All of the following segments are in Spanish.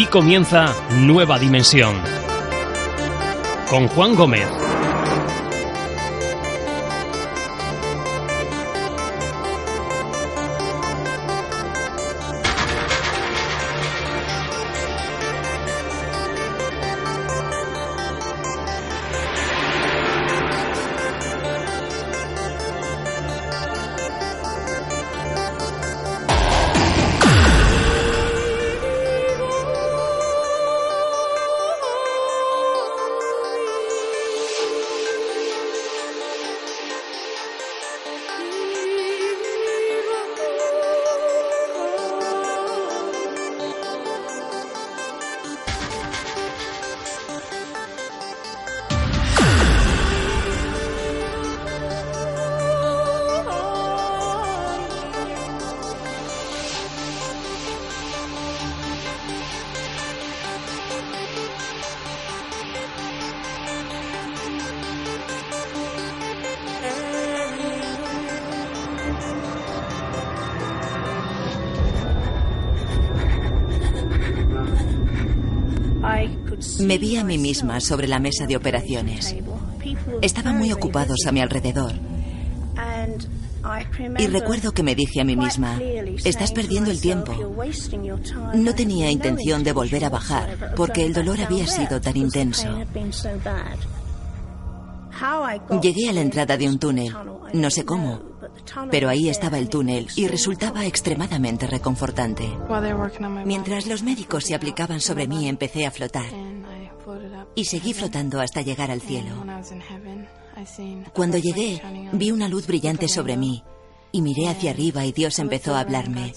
Aquí comienza Nueva Dimensión. Con Juan Gómez. Me vi a mí misma sobre la mesa de operaciones. Estaban muy ocupados a mi alrededor. Y recuerdo que me dije a mí misma, estás perdiendo el tiempo. No tenía intención de volver a bajar porque el dolor había sido tan intenso. Llegué a la entrada de un túnel, no sé cómo, pero ahí estaba el túnel y resultaba extremadamente reconfortante. Mientras los médicos se aplicaban sobre mí, empecé a flotar y seguí flotando hasta llegar al cielo. Cuando llegué, vi una luz brillante sobre mí y miré hacia arriba y Dios empezó a hablarme.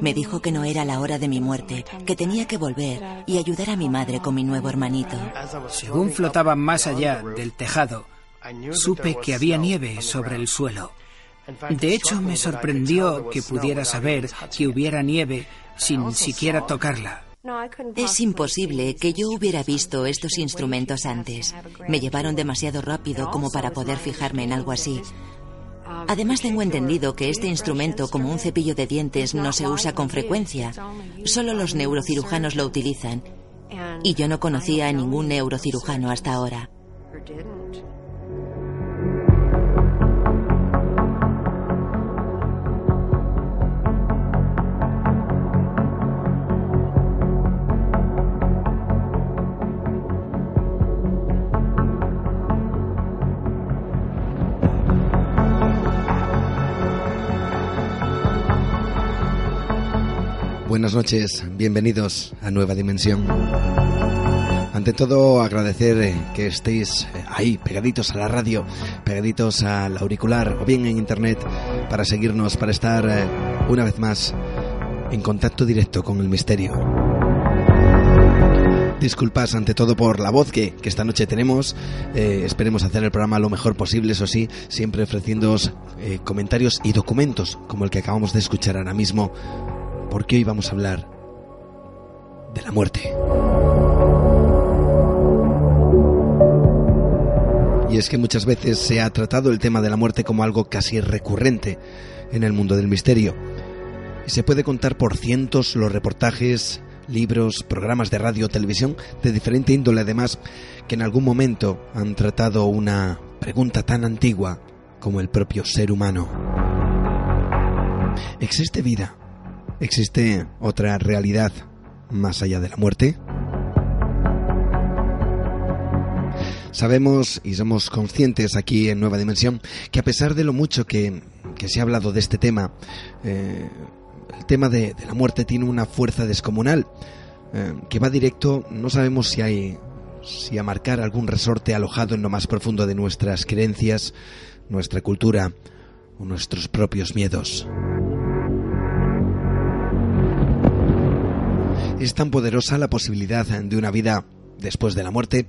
Me dijo que no era la hora de mi muerte, que tenía que volver y ayudar a mi madre con mi nuevo hermanito. Según flotaba más allá del tejado, supe que había nieve sobre el suelo. De hecho, me sorprendió que pudiera saber que hubiera nieve sin siquiera tocarla. Es imposible que yo hubiera visto estos instrumentos antes. Me llevaron demasiado rápido como para poder fijarme en algo así. Además tengo entendido que este instrumento, como un cepillo de dientes, no se usa con frecuencia. Solo los neurocirujanos lo utilizan. Y yo no conocía a ningún neurocirujano hasta ahora. Buenas noches, bienvenidos a Nueva Dimensión. Ante todo, agradecer eh, que estéis eh, ahí, pegaditos a la radio, pegaditos al auricular o bien en internet para seguirnos, para estar eh, una vez más en contacto directo con el misterio. Disculpas ante todo por la voz que, que esta noche tenemos. esperemos hacer el programa lo mejor posible, eso sí, siempre ofreciéndoos comentarios y documentos como el que acabamos de escuchar ahora mismo porque hoy vamos a hablar de la muerte. Y es que muchas veces se ha tratado el tema de la muerte como algo casi recurrente en el mundo del misterio. Y se puede contar por cientos los reportajes, libros, programas de radio, televisión, de diferente índole además, que en algún momento han tratado una pregunta tan antigua como el propio ser humano. ¿Existe vida ¿Existe otra realidad más allá de la muerte? Sabemos y somos conscientes aquí en Nueva Dimensión que a pesar de lo mucho que, se ha hablado de este tema, eh, el tema de, la muerte tiene una fuerza descomunal eh, que va directo, no sabemos si hay si a marcar algún resorte alojado en lo más profundo de nuestras creencias, nuestra cultura o nuestros propios miedos. Es tan poderosa la posibilidad de una vida después de la muerte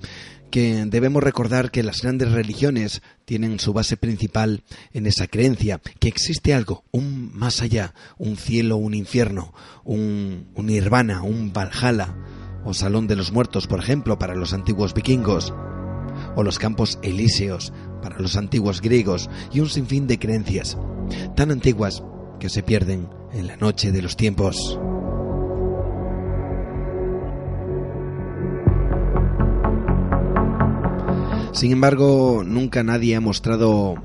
que debemos recordar que las grandes religiones tienen su base principal en esa creencia, que existe algo, un más allá, un cielo, un infierno, un, un nirvana, un valhalla, o salón de los muertos, por ejemplo, para los antiguos vikingos, o los campos elíseos para los antiguos griegos, y un sinfín de creencias, tan antiguas que se pierden en la noche de los tiempos. Sin embargo, nunca nadie ha mostrado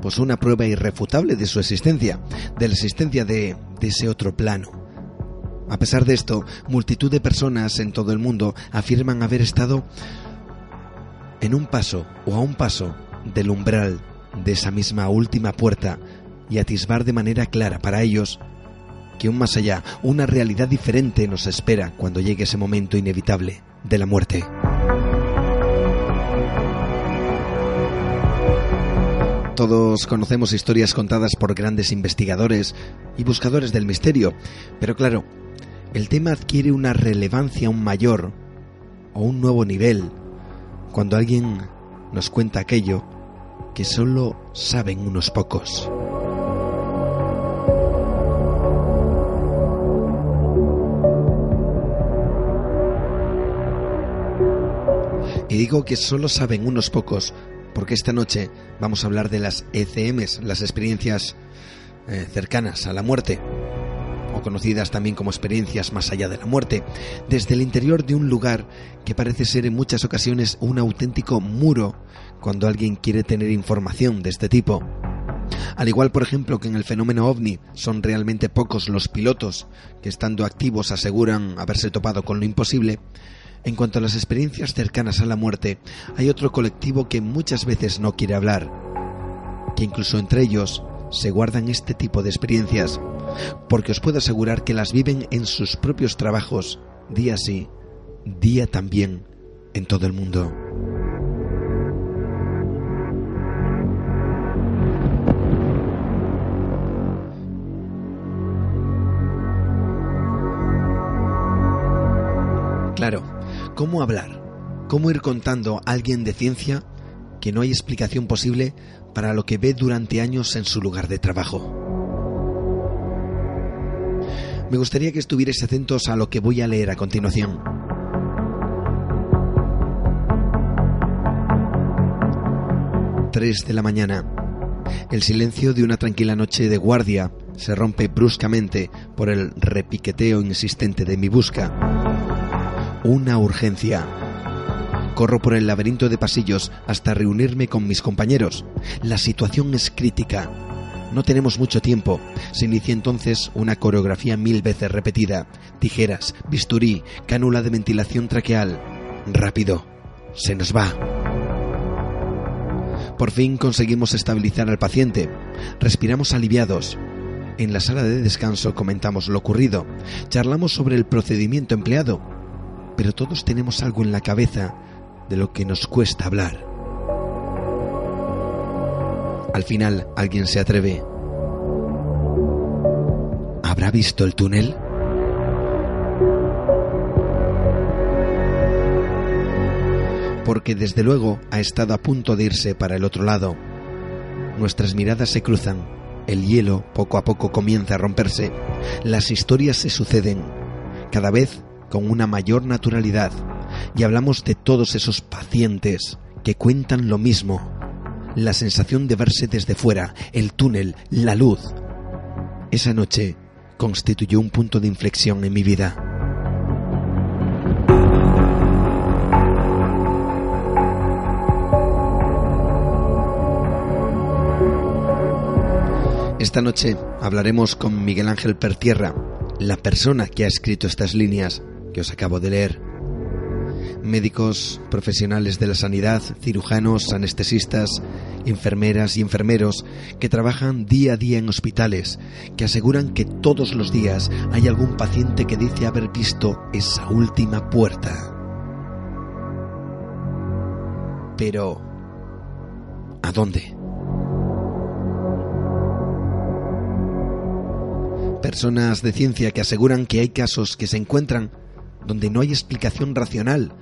pues una prueba irrefutable de su existencia, de la existencia de, ese otro plano. A pesar de esto, multitud de personas en todo el mundo afirman haber estado en un paso o a un paso del umbral de esa misma última puerta y atisbar de manera clara para ellos que un más allá, una realidad diferente nos espera cuando llegue ese momento inevitable de la muerte. Todos conocemos historias contadas por grandes investigadores y buscadores del misterio, pero claro, el tema adquiere una relevancia aún mayor o un nuevo nivel cuando alguien nos cuenta aquello que solo saben unos pocos. Y digo que solo saben unos pocos porque esta noche vamos a hablar de las ECMs, las experiencias eh, cercanas a la muerte, o conocidas también como experiencias más allá de la muerte, desde el interior de un lugar que parece ser en muchas ocasiones un auténtico muro cuando alguien quiere tener información de este tipo. Al igual, por ejemplo, que en el fenómeno ovni son realmente pocos los pilotos que estando activos aseguran haberse topado con lo imposible, en cuanto a las experiencias cercanas a la muerte, hay otro colectivo que muchas veces no quiere hablar, que incluso entre ellos se guardan este tipo de experiencias, porque os puedo asegurar que las viven en sus propios trabajos, día sí, día también, en todo el mundo. Claro, ¿cómo hablar? ¿Cómo ir contando a alguien de ciencia que no hay explicación posible para lo que ve durante años en su lugar de trabajo? Me gustaría que estuvierais atentos a lo que voy a leer a continuación. Tres de la mañana. El silencio de una tranquila noche de guardia se rompe bruscamente por el repiqueteo insistente de mi busca. Una urgencia. Corro por el laberinto de pasillos hasta reunirme con mis compañeros. La situación es crítica. No tenemos mucho tiempo. Se inicia entonces una coreografía mil veces repetida. Tijeras, bisturí, cánula de ventilación traqueal. Rápido. Se nos va. Por fin conseguimos estabilizar al paciente. Respiramos aliviados. En la sala de descanso comentamos lo ocurrido. Charlamos sobre el procedimiento empleado. Pero todos tenemos algo en la cabeza de lo que nos cuesta hablar. Al final alguien se atreve. ¿Habrá visto el túnel? Porque desde luego ha estado a punto de irse para el otro lado. Nuestras miradas se cruzan, el hielo poco a poco comienza a romperse, las historias se suceden, cada vez con una mayor naturalidad, y hablamos de todos esos pacientes que cuentan lo mismo, la sensación de verse desde fuera, el túnel, la luz. Esa noche constituyó un punto de inflexión en mi vida. Esta noche hablaremos con Miguel Ángel Pertierra, la persona que ha escrito estas líneas que os acabo de leer médicos, profesionales de la sanidad, cirujanos, anestesistas, enfermeras y enfermeros que trabajan día a día en hospitales, que aseguran que todos los días hay algún paciente que dice haber visto esa última puerta. Pero, ¿a dónde? Personas de ciencia que aseguran que hay casos que se encuentran donde no hay explicación racional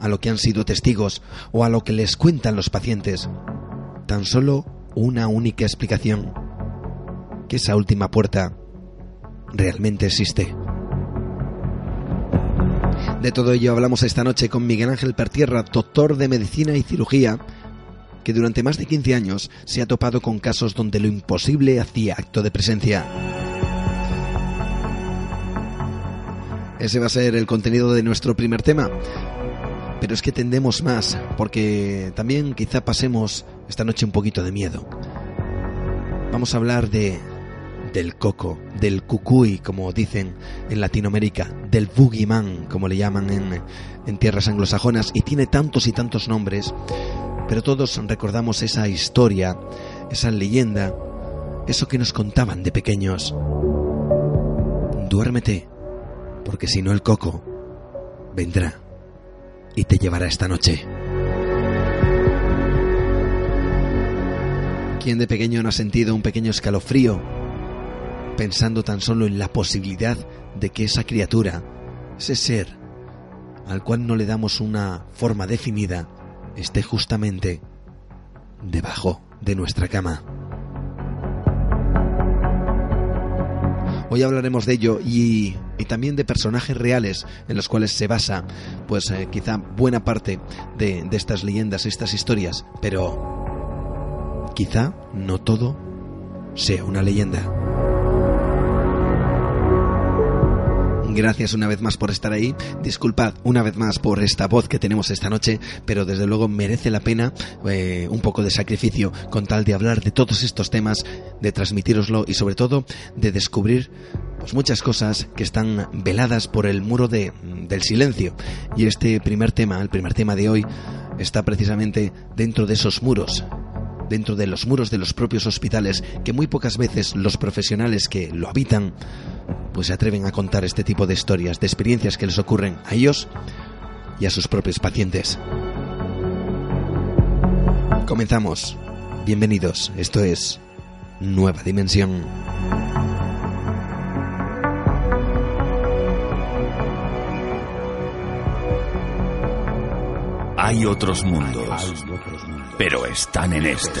a lo que han sido testigos o a lo que les cuentan los pacientes. Tan solo una única explicación, que esa última puerta realmente existe. De todo ello hablamos esta noche con Miguel Ángel Pertierra, doctor de medicina y cirugía, que durante más de 15 años se ha topado con casos donde lo imposible hacía acto de presencia. Ese va a ser el contenido de nuestro primer tema. pero es que tendemos más, porque también quizá pasemos esta noche un poquito de miedo. Vamos a hablar de del coco, del cucuy, como dicen en Latinoamérica, del boogeyman, como le llaman en, en tierras anglosajonas, y tiene tantos y tantos nombres, pero todos recordamos esa historia, esa leyenda, eso que nos contaban de pequeños. Duérmete, porque si no el coco vendrá y te llevará esta noche. ¿Quién de pequeño no ha sentido un pequeño escalofrío pensando tan solo en la posibilidad de que esa criatura, ese ser, al cual no le damos una forma definida, esté justamente debajo de nuestra cama? Hoy hablaremos de ello y, también de personajes reales en los cuales se basa, pues eh, quizá buena parte de, de estas leyendas, estas historias, pero quizá no todo sea una leyenda. Gracias una vez más por estar ahí. Disculpad una vez más por esta voz que tenemos esta noche, pero desde luego merece la pena eh, un poco de sacrificio con tal de hablar de todos estos temas, de transmitiroslo y sobre todo de descubrir pues, muchas cosas que están veladas por el muro de, del silencio. Y este primer tema, el primer tema de hoy, está precisamente dentro de esos muros dentro de los muros de los propios hospitales que muy pocas veces los profesionales que lo habitan pues se atreven a contar este tipo de historias, de experiencias que les ocurren a ellos y a sus propios pacientes. Comenzamos. Bienvenidos. Esto es Nueva Dimensión. Hay otros mundos, pero están en este.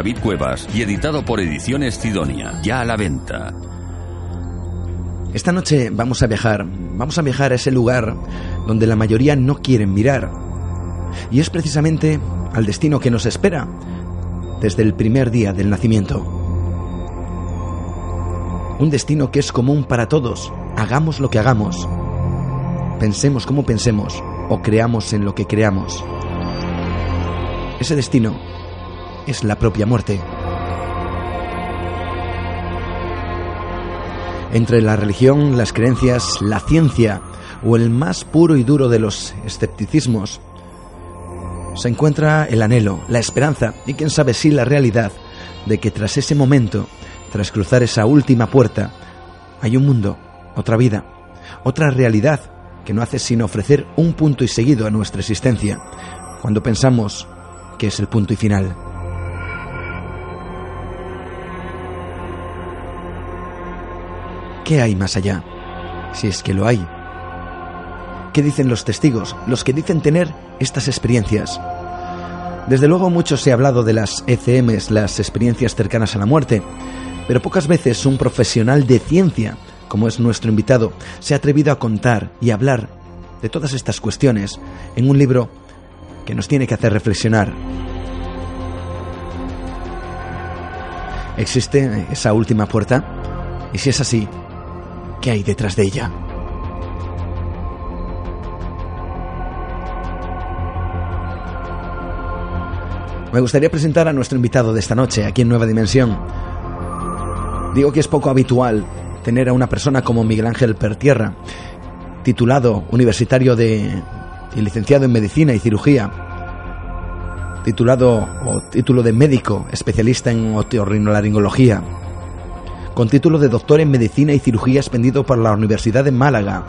David Cuevas y editado por Ediciones Sidonia, ya a la venta. Esta noche vamos a viajar, vamos a viajar a ese lugar donde la mayoría no quieren mirar. Y es precisamente al destino que nos espera desde el primer día del nacimiento. Un destino que es común para todos, hagamos lo que hagamos, pensemos como pensemos o creamos en lo que creamos. Ese destino es la propia muerte. Entre la religión, las creencias, la ciencia o el más puro y duro de los escepticismos, se encuentra el anhelo, la esperanza y quién sabe si la realidad de que tras ese momento, tras cruzar esa última puerta, hay un mundo, otra vida, otra realidad que no hace sino ofrecer un punto y seguido a nuestra existencia, cuando pensamos que es el punto y final. ¿Qué hay más allá? Si es que lo hay. ¿Qué dicen los testigos, los que dicen tener estas experiencias? Desde luego mucho se ha hablado de las ECMs, las experiencias cercanas a la muerte, pero pocas veces un profesional de ciencia, como es nuestro invitado, se ha atrevido a contar y hablar de todas estas cuestiones en un libro que nos tiene que hacer reflexionar. ¿Existe esa última puerta? Y si es así, ¿Qué hay detrás de ella? Me gustaría presentar a nuestro invitado de esta noche aquí en Nueva Dimensión. Digo que es poco habitual tener a una persona como Miguel Ángel Pertierra, titulado universitario de y licenciado en medicina y cirugía, titulado o título de médico especialista en otorrinolaringología, con título de doctor en medicina y cirugía expendido por la Universidad de Málaga,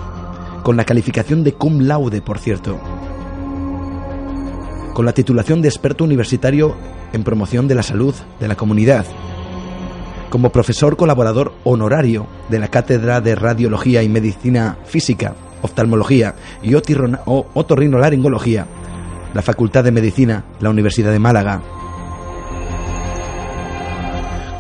con la calificación de cum laude, por cierto, con la titulación de experto universitario en promoción de la salud de la comunidad, como profesor colaborador honorario de la Cátedra de Radiología y Medicina Física oftalmología y otorrinolaringología, la Facultad de Medicina, la Universidad de Málaga.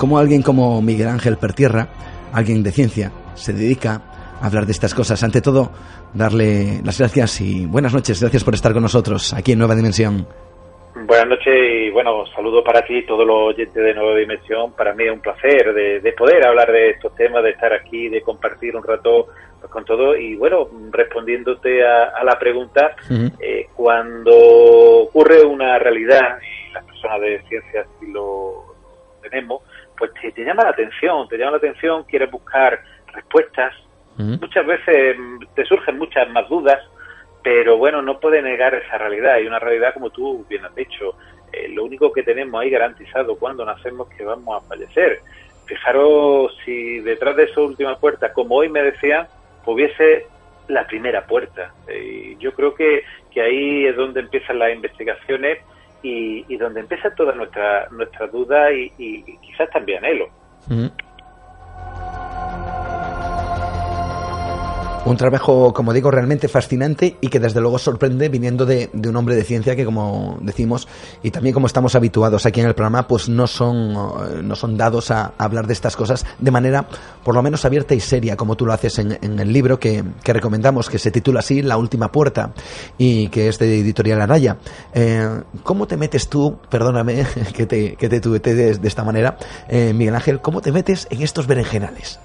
Como alguien como Miguel Ángel Pertierra, alguien de ciencia, se dedica a hablar de estas cosas. Ante todo, darle las gracias y buenas noches. Gracias por estar con nosotros aquí en Nueva Dimensión. Buenas noches y bueno, saludo para ti y todos los oyentes de Nueva Dimensión. Para mí es un placer de, poder hablar de estos temas, de estar aquí, de compartir un rato con todo. Y bueno, respondiéndote a, la pregunta, eh, cuando ocurre una realidad, y las personas de ciencias si lo tenemos, pues te, llama la atención, te llama la atención, quieres buscar respuestas. Muchas veces te surgen muchas más dudas pero bueno, no puede negar esa realidad, y una realidad como tú bien has dicho, eh, lo único que tenemos ahí garantizado cuando nacemos es que vamos a fallecer. Fijaros si detrás de esa última puerta, como hoy me decían, hubiese la primera puerta. Y yo creo que, que ahí es donde empiezan las investigaciones y, y donde empieza toda nuestra, nuestra duda y, quizás también anhelo. Un trabajo, como digo, realmente fascinante y que desde luego sorprende viniendo de, un hombre de ciencia que, como decimos, y también como estamos habituados aquí en el programa, pues no son, eh, no son dados a, hablar de estas cosas de manera por lo menos abierta y seria, como tú lo haces en, el libro que, recomendamos, que se titula así La Última Puerta y que es de Editorial Araya. Eh, ¿Cómo te metes tú, perdóname que te, que te tuve de, de esta manera, eh, Miguel Ángel, cómo te metes en estos berenjenales?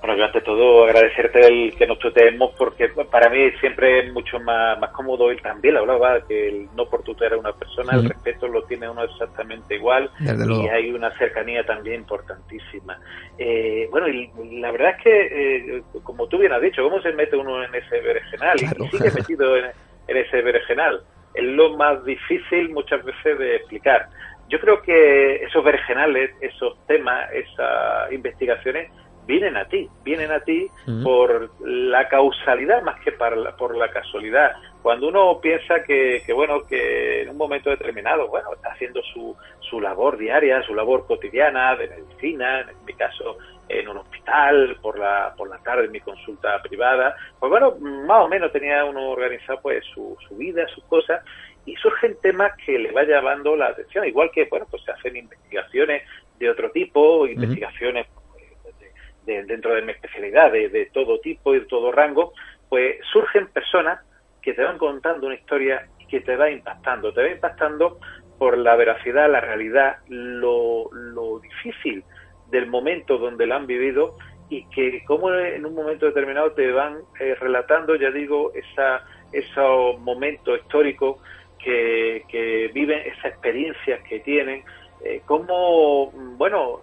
Bueno, yo ante todo agradecerte el que nos tuteemos porque para mí siempre es mucho más, más cómodo y también hablaba que el no por tutear a una persona, el respeto lo tiene uno exactamente igual y hay una cercanía también importantísima. Eh, bueno, y la verdad es que, eh, como tú bien has dicho, ¿cómo se mete uno en ese berenjenal? Y sigue metido en, en ese berenjenal. Es lo más difícil muchas veces de explicar. Yo creo que esos berenjenales, esos temas, esas investigaciones vienen a ti, vienen a ti por la causalidad más que por la casualidad. Cuando uno piensa que, que, bueno, que en un momento determinado, bueno, está haciendo su, su labor diaria, su labor cotidiana de medicina, en mi caso en un hospital, por la, por la tarde en mi consulta privada, pues bueno, más o menos tenía uno organizado pues su, su vida, sus cosas, y surgen temas que le va llamando la atención, igual que, bueno, pues se hacen investigaciones de otro tipo, investigaciones dentro de mi especialidad, de, todo tipo y de todo rango, pues surgen personas que te van contando una historia que te va impactando. Te va impactando por la veracidad, la realidad, lo, difícil del momento donde la han vivido y que como en un momento determinado te van eh, relatando, ya digo, esa, esos momentos históricos que, que viven, esas experiencias que tienen, eh, como, bueno,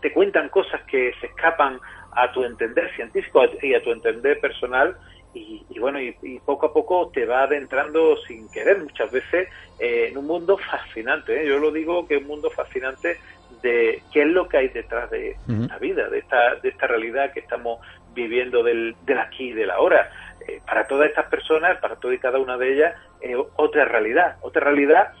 te cuentan cosas que se escapan a tu entender científico y a tu entender personal y, bueno, y, poco a poco te va adentrando sin querer muchas veces eh, en un mundo fascinante. ¿eh? Yo lo digo que es un mundo fascinante de qué es lo que hay detrás de la vida, de esta, de esta realidad que estamos viviendo del, del aquí y del ahora. Eh, para todas estas personas, para todas y cada una de ellas, otra realidad, otra realidad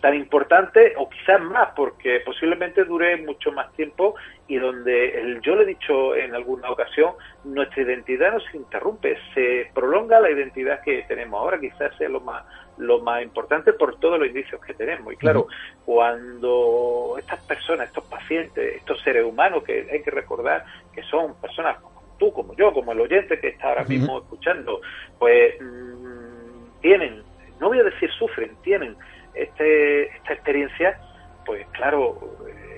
tan importante o quizás más porque posiblemente dure mucho más tiempo y donde el, yo le he dicho en alguna ocasión nuestra identidad no se interrumpe se prolonga la identidad que tenemos ahora quizás sea lo más lo más importante por todos los indicios que tenemos. Y claro cuando estas personas estos pacientes estos seres humanos que hay que recordar que son personas como tú como yo como el oyente que está ahora mismo escuchando pues mm, tienen no voy a decir sufren tienen este, esta experiencia, pues claro,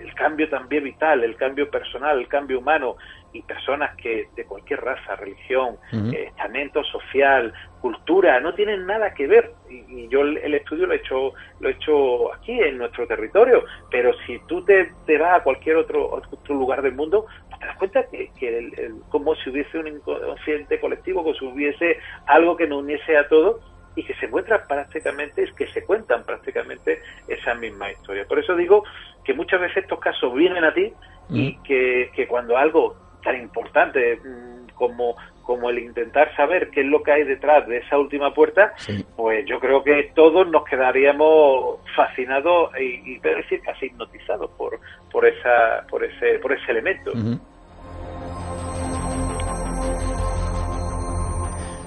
el cambio también vital, el cambio personal, el cambio humano y personas que de cualquier raza, religión, eh, estamento social, cultura, no tienen nada que ver. Y, yo el, estudio lo he hecho lo he hecho aquí en nuestro territorio, pero si tú te, te vas a cualquier otro, otro lugar del mundo, pues te das cuenta que, que como si hubiese un inconsciente colectivo, como si hubiese algo que nos uniese a todos y que se encuentran prácticamente, es que se cuentan prácticamente esa misma historia. Por eso digo que muchas veces estos casos vienen a ti y mm. que, cuando algo tan importante mm, como, como el intentar saber qué es lo que hay detrás de esa última puerta, pues yo creo que todos nos quedaríamos fascinados y, y decir casi hipnotizados por, por, esa, por, ese, por ese elemento.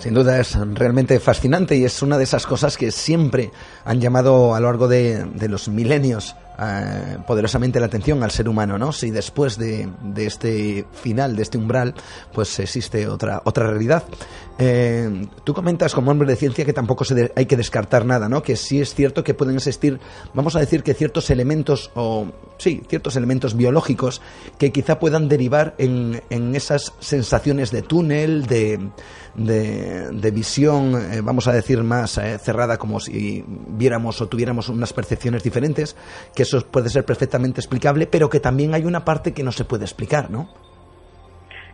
Sin duda es realmente fascinante y es una de esas cosas que siempre han llamado a lo largo de, de los milenios eh, poderosamente la atención al ser humano, ¿no? Si después de, este final, de este umbral, pues existe otra, otra realidad. Eh, tú comentas como hombre de ciencia que tampoco se hay que descartar nada, ¿no? Que sí es cierto que pueden existir, vamos a decir que ciertos elementos, o sí, ciertos elementos biológicos que quizá puedan derivar en esas sensaciones de túnel, de, de, visión, eh, vamos a decir, más cerrada, como si viéramos o tuviéramos unas percepciones diferentes, que eso puede ser perfectamente explicable, pero que también hay una parte que no se puede explicar, ¿no?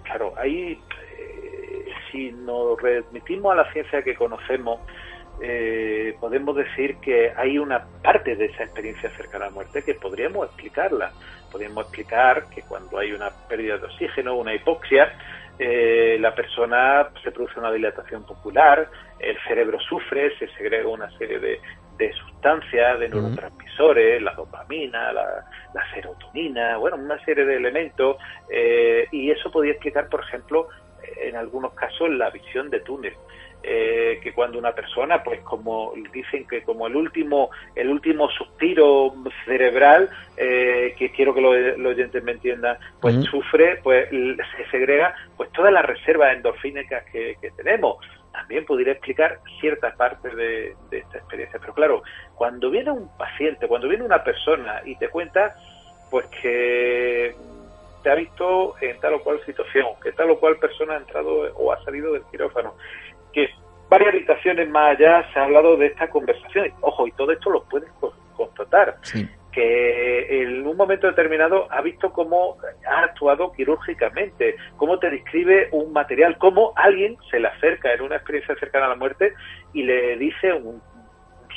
Claro, ahí, eh, si nos remitimos a la ciencia que conocemos, eh, podemos decir que hay una parte de esa experiencia cercana a la muerte que podríamos explicarla. Podríamos explicar que cuando hay una pérdida de oxígeno, una hipoxia, eh, la persona se produce una dilatación popular, el cerebro sufre, se segrega una serie de, de sustancias, de neurotransmisores, la dopamina, la, serotonina, bueno, una serie de elementos, eh, y eso podría explicar, por ejemplo, en algunos casos la visión de túnel. Eh, que cuando una persona, pues como dicen que como el último, el último suspiro cerebral, eh, que quiero que los, oyentes me entiendan, pues sufre, pues se segrega, pues todas las reservas endorfínicas que tenemos también podría explicar cierta parte de, esta experiencia. Pero claro, cuando viene un paciente, cuando viene una persona y te cuenta, pues que te ha visto en tal o cual situación, que tal o cual persona ha entrado o ha salido del quirófano, que varias habitaciones más allá se ha hablado de esta conversación. Ojo, y todo esto lo puedes constatar. Sí que en un momento determinado ha visto cómo ha actuado quirúrgicamente, cómo te describe un material, cómo alguien se le acerca en una experiencia cercana a la muerte y le dice un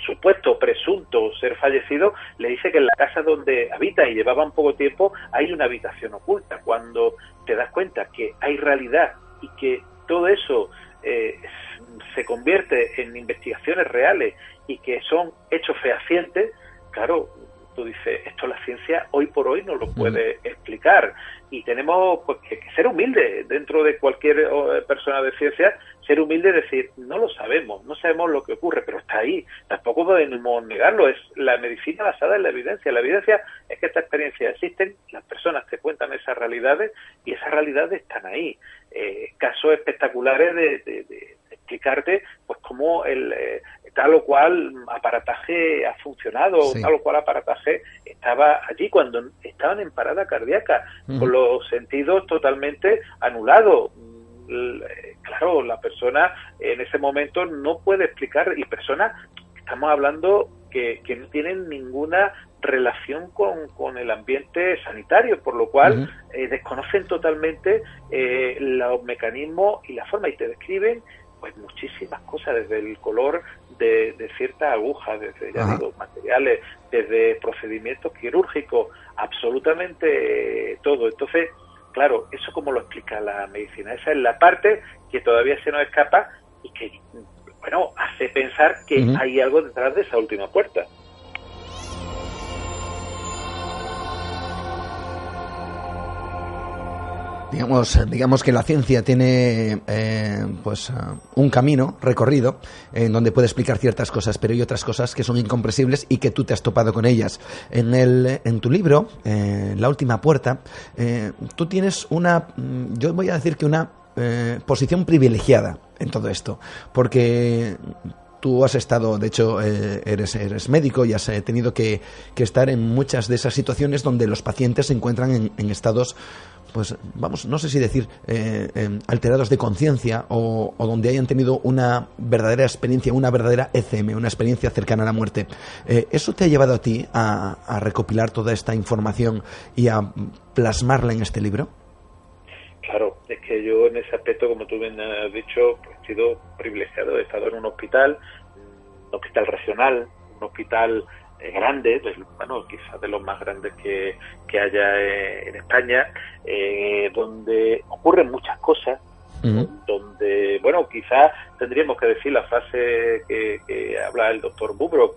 supuesto presunto ser fallecido le dice que en la casa donde habita y llevaba poco tiempo hay una habitación oculta. Cuando te das cuenta que hay realidad y que todo eso eh, se convierte en investigaciones reales y que son hechos fehacientes, claro, tú dices, esto la ciencia hoy por hoy no lo puede explicar. Y tenemos pues, que, ser humildes dentro de cualquier persona de ciencia, ser humilde y decir, no lo sabemos, no sabemos lo que ocurre, pero está ahí, tampoco podemos negarlo, es la medicina basada en la evidencia, la evidencia es que estas experiencias existen, las personas te cuentan esas realidades y esas realidades están ahí. Eh, casos espectaculares de, explicarte pues cómo el, eh, tal o cual aparataje ha funcionado, tal o cual aparataje estaba allí cuando estaban en parada cardíaca, con los sentidos totalmente anulados. Claro, la persona en ese momento no puede explicar, y personas, estamos hablando que, que no tienen ninguna relación con, con, el ambiente sanitario, por lo cual eh, desconocen totalmente eh, los mecanismos y la forma y te describen pues muchísimas cosas, desde el color de, de ciertas agujas, desde ya digo, materiales, desde procedimientos quirúrgicos, absolutamente todo. Entonces, claro, eso como lo explica la medicina. Esa es la parte que todavía se nos escapa y que, bueno, hace pensar que hay algo detrás de esa última puerta. Digamos, digamos que la ciencia tiene eh, pues un camino recorrido en donde puede explicar ciertas cosas, pero hay otras cosas que son incomprensibles y que tú te has topado con ellas. En, el, en tu libro, eh, La última puerta, eh, tú tienes una, mm, yo voy a decir que una posición privilegiada en todo esto, porque tú has estado, de hecho, eres, eres médico y has tenido que, que, estar en muchas de esas situaciones donde los pacientes se encuentran en, en estados pues vamos, no sé si decir eh, em, alterados de conciencia o, donde hayan tenido una verdadera experiencia, una verdadera ECM, una experiencia cercana a la muerte. Eh, ¿Eso te ha llevado a ti a, recopilar toda esta información y a plasmarla en este libro? Claro, es que yo en ese aspecto, como tú bien has dicho, pues, he sido privilegiado, he estado en un hospital, un hospital regional, un hospital eh, grande, bueno, quizás de los más grandes que, que haya eh, en España, eh, donde ocurren muchas cosas, donde, bueno, quizás tendríamos que decir la frase que, habla el doctor Bubro,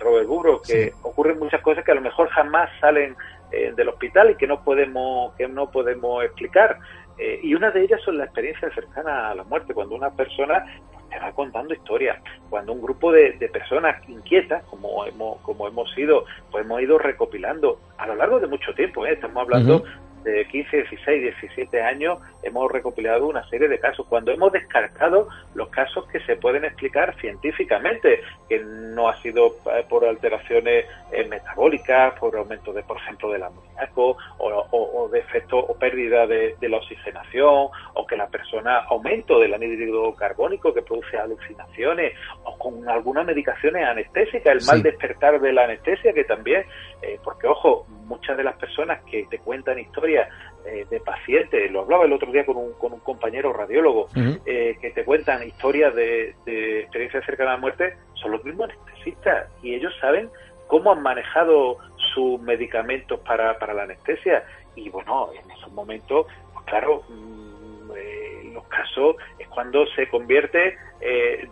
Robert Bubro, que ocurren muchas cosas que a lo mejor jamás salen del hospital y que no podemos que no podemos explicar. Eh, y una de ellas son la experiencia cercana a la muerte, cuando una persona te va contando historias, cuando un grupo de, personas inquietas, como hemos, como hemos sido, pues hemos ido recopilando a lo largo de mucho tiempo, ¿eh? estamos hablando de 15, 16, 17 años hemos recopilado una serie de casos. Cuando hemos descartado los casos que se pueden explicar científicamente, que no ha sido eh, por alteraciones eh, metabólicas, por aumento de, por ejemplo, del amoníaco, o, o, de efecto o pérdida de, la oxigenación, o que la persona aumento del anhídrido carbónico que produce alucinaciones, o con alguna medicación anestésica, el mal despertar de la anestesia, que también, eh, porque ojo, muchas de las personas que te cuentan historias eh, de pacientes, lo hablaba el otro día con un, con un compañero radiólogo, eh, que te cuentan historias de, de experiencias cerca de la muerte, son los mismos anestesistas y ellos saben cómo han manejado sus medicamentos para, para la anestesia. Y bueno, en esos momentos, pues claro, mm, eh, los casos es cuando se convierte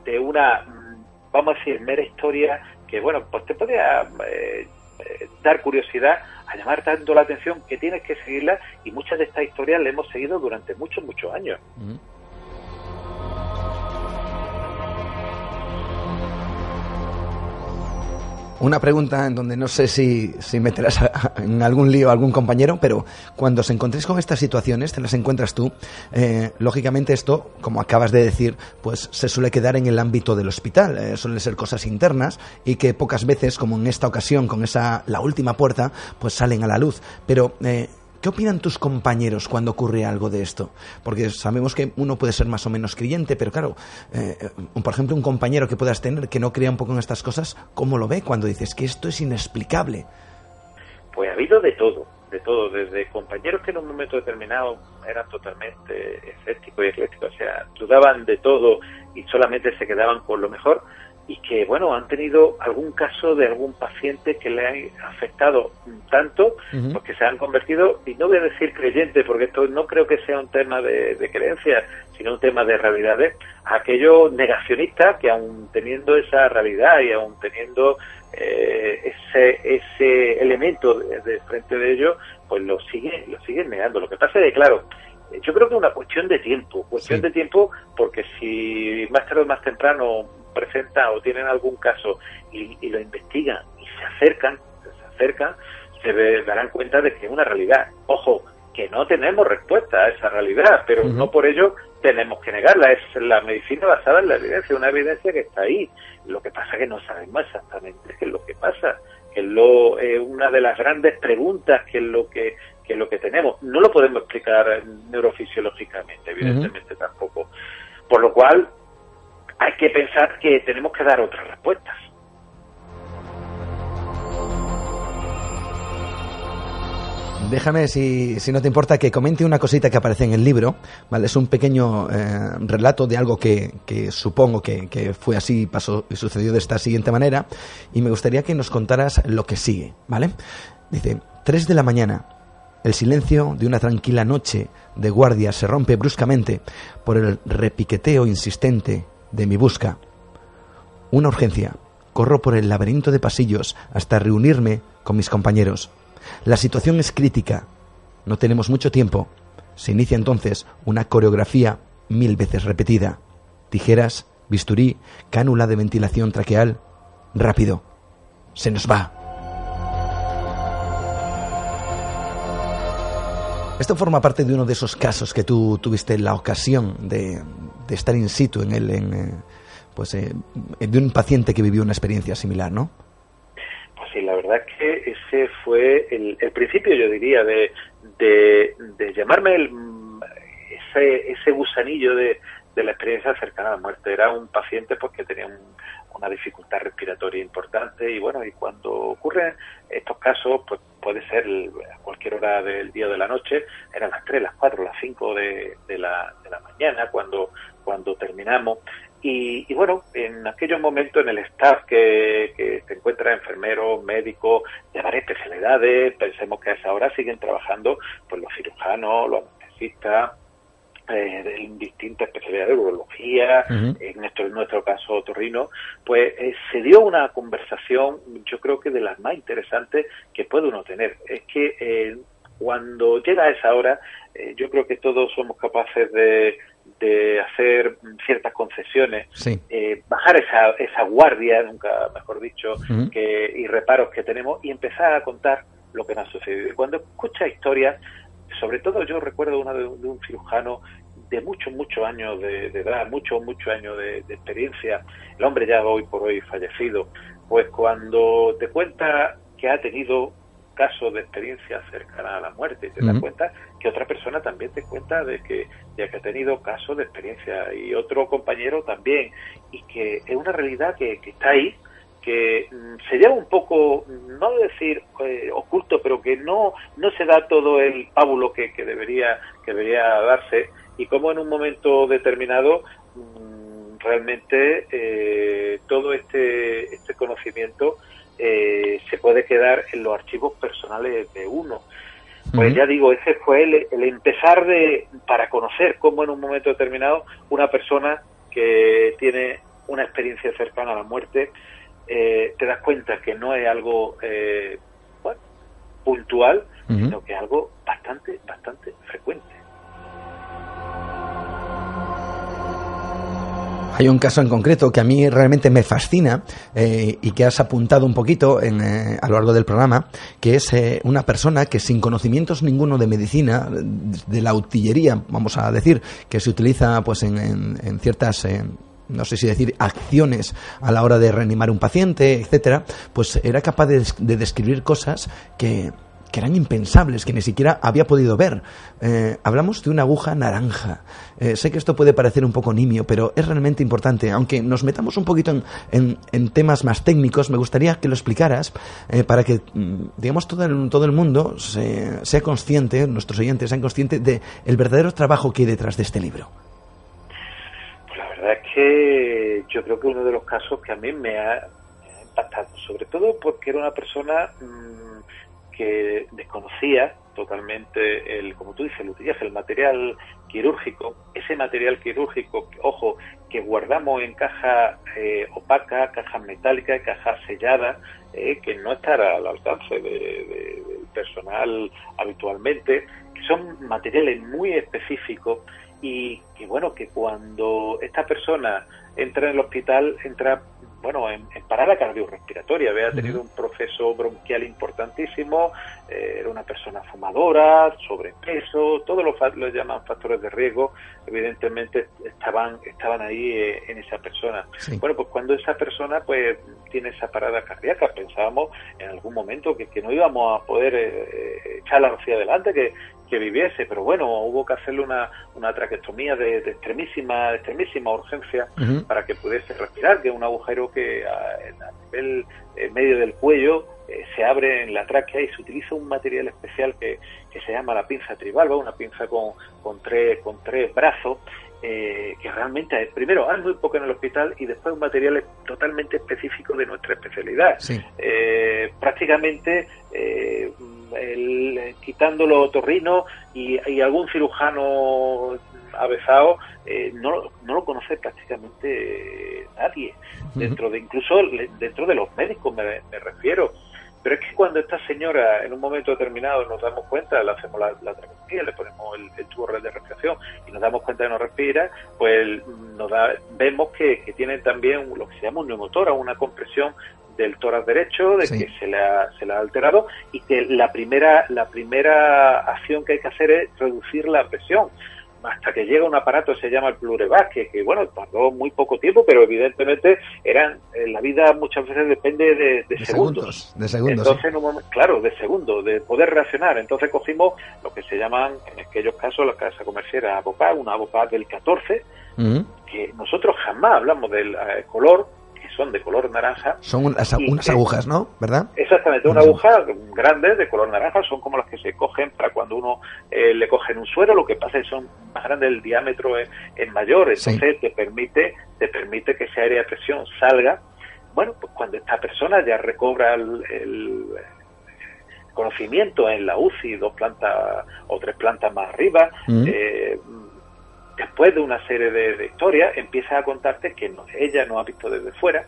de una, mm, vamos a decir, mera historia que, bueno, pues te podría dar curiosidad a llamar tanto la atención que tienes que seguirla y muchas de estas historias le hemos seguido durante muchos, muchos años. Una pregunta en donde no sé si, si meterás en algún lío a algún compañero, pero cuando os encontréis con estas situaciones, te las encuentras tú, eh, lógicamente esto, como acabas de decir, pues se suele quedar en el ámbito del hospital, eh, suelen ser cosas internas y que pocas veces, como en esta ocasión con esa la última puerta, pues salen a la luz. Pero eh, ¿Qué opinan tus compañeros cuando ocurre algo de esto? Porque sabemos que uno puede ser más o menos creyente, pero claro, eh, por ejemplo, un compañero que puedas tener que no crea un poco en estas cosas, ¿cómo lo ve cuando dices que esto es inexplicable? Pues ha habido de todo, de todo, desde compañeros que en un momento determinado eran totalmente escépticos y eclécticos, o sea, dudaban de todo y solamente se quedaban con lo mejor, y que, bueno, han tenido algún caso de algún paciente que le ha afectado tanto, porque se han convertido, y no voy a decir creyente, porque esto no creo que sea un tema de, creencia, sino un tema de realidades, aquellos negacionistas que aún teniendo esa realidad y aún teniendo eh, ese, ese elemento de, frente de ellos, pues lo siguen, lo siguen negando. Lo que pasa es que, claro, yo creo que es una cuestión de tiempo, cuestión de tiempo porque si más tarde o más temprano presentan o tienen algún caso y, lo investigan y se acercan, se acercan, se darán cuenta de que es una realidad. Ojo, que no tenemos respuesta a esa realidad, pero no por ello tenemos que negarla. Es la medicina basada en la evidencia, una evidencia que está ahí. Lo que pasa es que no sabemos exactamente qué es lo que pasa. Que es lo, una de las grandes preguntas que es lo que, que es lo que tenemos. No lo podemos explicar neurofisiológicamente, evidentemente tampoco. Por lo cual, hay que pensar que tenemos que dar otras respuestas. Déjame, si, si, no te importa, que comente una cosita que aparece en el libro. ¿vale? Es un pequeño eh, relato de algo que, que supongo que, que, fue así pasó, y sucedió de esta siguiente manera. Y me gustaría que nos contaras lo que sigue. ¿vale? Dice, 3 de la mañana. El silencio de una tranquila noche de guardia se rompe bruscamente por el repiqueteo insistente de mi busca. Una urgencia. Corro por el laberinto de pasillos hasta reunirme con mis compañeros. La situación es crítica. No tenemos mucho tiempo. Se inicia entonces una coreografía mil veces repetida. Tijeras, bisturí, cánula de ventilación traqueal. Rápido. Se nos va. Esto forma parte de uno de esos casos que tú tuviste la ocasión de, estar in situ en el, en, eh, pues, eh, de un paciente que vivió una experiencia similar, ¿no? Pues sí, la verdad es que ese fue el, principio, yo diría, de, de, llamarme el, ese, ese gusanillo de, la experiencia cercana a la muerte. Era un paciente pues, que tenía una dificultad respiratoria importante y bueno, y cuando ocurren estos casos, pues puede ser a cualquier hora del día o de la noche, eran las 3, las 4, las 5 de, de, la, de la mañana cuando, cuando terminamos. Y, bueno, en aquellos momentos en el staff que, que se encuentra enfermeros, médicos, de varias especialidades, pensemos que a esa hora siguen trabajando pues los cirujanos, los anestesistas, eh, en distintas especialidades de urología, en, nuestro, en nuestro caso torrino, pues eh, se dio una conversación, yo creo que de las más interesantes que puede uno tener. Es que eh, cuando llega esa hora, eh, yo creo que todos somos capaces de, de hacer ciertas concesiones, eh, bajar esa, esa guardia, nunca mejor dicho, que, y reparos que tenemos y empezar a contar lo que nos ha sucedido. Y cuando escucha historias, sobre todo yo recuerdo una de, un cirujano de muchos, muchos años de, edad, muchos, muchos años de, experiencia, el hombre ya hoy por hoy fallecido, pues cuando te cuenta que ha tenido casos de experiencia cercana a la muerte, te das cuenta que otra persona también te cuenta de que, ya que ha tenido casos de experiencia y otro compañero también, y que es una realidad que, está ahí, que mm, se lleva un poco, no decir eh, oculto, pero que no, no se da todo el pábulo que, que, debería, que debería darse, y como en un momento determinado mm, realmente eh, todo este, este conocimiento eh, se puede quedar en los archivos personales de uno. Pues ya digo, ese fue el, empezar de para conocer cómo en un momento determinado una persona que tiene una experiencia cercana a la muerte eh, te das cuenta que no es algo eh, puntual, sino que es algo bastante, bastante frecuente. Hay un caso en concreto que a mí realmente me fascina eh, y que has apuntado un poquito eh, a lo largo del programa, que es eh, una persona que sin conocimientos ninguno de medicina, de la utillería, vamos a decir, que se utiliza pues en, ciertas no sé si decir acciones a la hora de reanimar un paciente, etcétera, pues era capaz de describir cosas que eran impensables, que ni siquiera había podido ver. Eh, hablamos de una aguja naranja. Eh, sé que esto puede parecer un poco nimio, pero es realmente importante. Aunque nos metamos un poquito en, temas más técnicos, me gustaría que lo explicaras eh, para que, mm, digamos, todo el, todo el mundo sea consciente, nuestros oyentes sean conscientes del el verdadero trabajo que hay detrás de este libro. Que yo creo que uno de los casos que a mí me ha, impactado, sobre todo porque era una persona... Mm, que desconocía totalmente el, como tú dices, el utillaje, el material quirúrgico, ese material quirúrgico, ojo, que guardamos en caja eh, opaca, caja metálica, caja sellada, eh, que no estará al alcance del personal habitualmente, que son materiales muy específicos y que bueno, que cuando esta persona entra en el hospital, entra bueno, en, parada cardiorrespiratoria, había tenido un proceso bronquial importantísimo, era una persona fumadora, sobrepeso, todos los lo llaman factores de riesgo, evidentemente estaban estaban ahí eh, en esa persona. Bueno, pues cuando esa persona pues tiene esa parada cardíaca, pensábamos en algún momento que, que no íbamos a poder eh, echarla hacia adelante, que, que viviese, pero bueno, hubo que hacerle una, una traqueostomía de, extremísima, extremísima urgencia para que pudiese respirar, que es un agujero que a, nivel eh, medio del cuello eh, se abre en la tráquea y se utiliza un material especial que, que se llama la pinza trivalva, una pinza con, con, tres, con tres brazos, eh, que realmente, primero, hay muy poco en el hospital y después un material totalmente específico de nuestra especialidad. prácticamente el, eh, quitando los otorrinos y, algún cirujano avezado, eh, no, no lo conoce prácticamente nadie, dentro de incluso dentro de los médicos me, refiero. Pero es que cuando esta señora en un momento determinado nos damos cuenta, le hacemos la, la le ponemos el, tubo de respiración y nos damos cuenta que no respira, pues nos da, vemos que, que tiene también lo que se llama un neumotora, una compresión del tórax derecho, de que se le, ha, se le ha alterado y que la primera, la primera acción que hay que hacer es reducir la presión hasta que llega un aparato que se llama el Plurevac, que, que, bueno, tardó muy poco tiempo, pero evidentemente eran, en la vida muchas veces depende de, segundos. De segundos. Entonces, claro, de segundos, de poder reaccionar. Entonces cogimos lo que se llaman, en aquellos casos, la casa comercial ABOCAD, una ABOCAD del 14, que nosotros jamás hablamos del eh, color, son de color naranja. Son unas, agujas, ¿no? ¿Verdad? Exactamente, una aguja grande de color naranja, son como las que se cogen para cuando uno eh, le cogen un suero, lo que pasa es que son más grandes, el diámetro es, mayor, entonces te permite te permite que esa área de presión salga. Bueno, pues cuando esta persona ya recobra el, conocimiento en la UCI, dos plantas o tres plantas más arriba, eh, después de una serie de, historias, empieza a contarte que ella no ha visto desde fuera,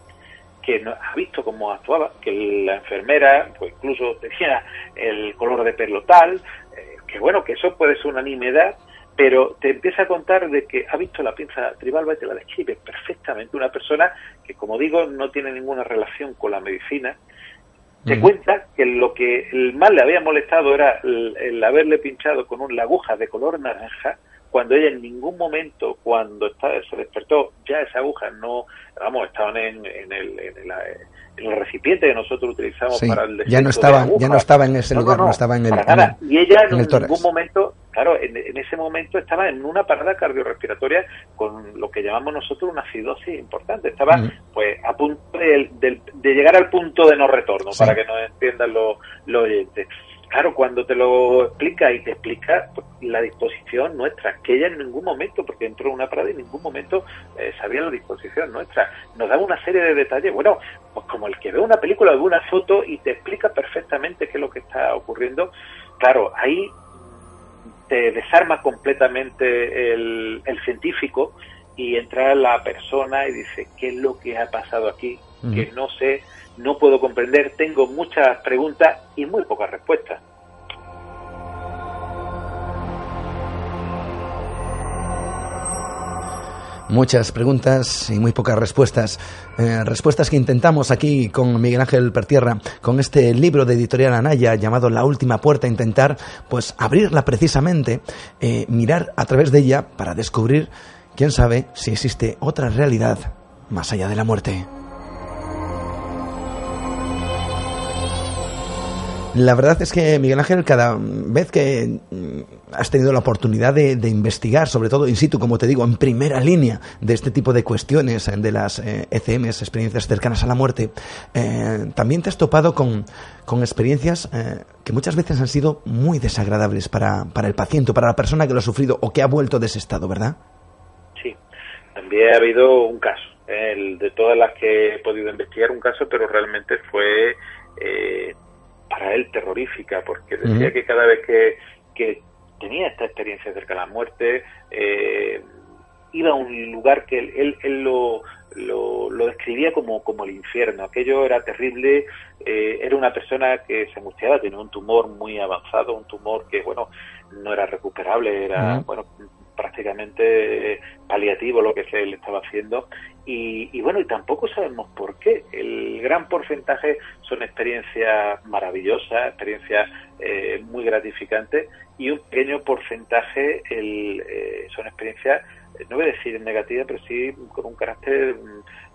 que no, ha visto cómo actuaba, que la enfermera, pues incluso tenía el color de pelo tal, eh, que bueno, que eso puede ser una nimiedad, pero te empieza a contar de que ha visto la pinza tribal y te la describe perfectamente. Una persona que, como digo, no tiene ninguna relación con la medicina, te cuenta que lo que el mal le había molestado era el, haberle pinchado con una aguja de color naranja, cuando ella en ningún momento, cuando se despertó, ya esa aguja no, vamos, estaban en, en, el, en, el, recipiente que nosotros utilizamos para el ya no estaba ya no estaba en ese lugar no, estaba en el, y ella en, ningún momento claro en, ese momento estaba en una parada cardiorrespiratoria con lo que llamamos nosotros una acidosis importante. Estaba pues a punto de, de, llegar al punto de no retorno para que nos entiendan los, los oyentes claro, cuando te lo explica y te explica pues, la disposición nuestra, que ella en ningún momento, porque entró en una parada y en ningún momento eh, sabía la disposición nuestra, nos da una serie de detalles, bueno, pues como el que ve una película o ve una foto y te explica perfectamente qué es lo que está ocurriendo, claro, ahí te desarma completamente el, el científico y entra la persona y dice, ¿qué es lo que ha pasado aquí? Que no sé no puedo comprender, tengo muchas preguntas y muy pocas respuestas. Muchas preguntas y muy pocas respuestas. Eh, respuestas que intentamos aquí con Miguel Ángel Pertierra, con este libro de editorial Anaya llamado La última puerta, intentar pues abrirla precisamente, eh, mirar a través de ella para descubrir, quién sabe, si existe otra realidad más allá de la muerte. La verdad es que, Miguel Ángel, cada vez que mm, has tenido la oportunidad de, investigar, sobre todo in situ, como te digo, en primera línea de este tipo de cuestiones, eh, de las ECMs, eh, e experiencias cercanas a la muerte, eh, también te has topado con, experiencias que muchas veces han sido muy desagradables para, para el paciente, para la persona que lo ha sufrido o que ha vuelto de ese estado, ¿verdad? Sí, también ha habido un caso, el de todas las que he podido investigar, un caso, pero realmente fue para él terrorífica, porque decía que cada vez que, que, tenía esta experiencia cerca de la muerte, eh, iba a un lugar que él, él, lo, lo, describía como, como el infierno. Aquello era terrible, eh, era una persona que se angustiaba, tenía un tumor muy avanzado, un tumor que, bueno, no era recuperable, era, bueno, prácticamente paliativo lo que se le estaba haciendo. Y, bueno y tampoco sabemos por qué. El gran porcentaje son experiencias maravillosas experiencias eh, muy gratificantes y un pequeño porcentaje el, eh, son experiencias no voy a decir negativas pero sí con un carácter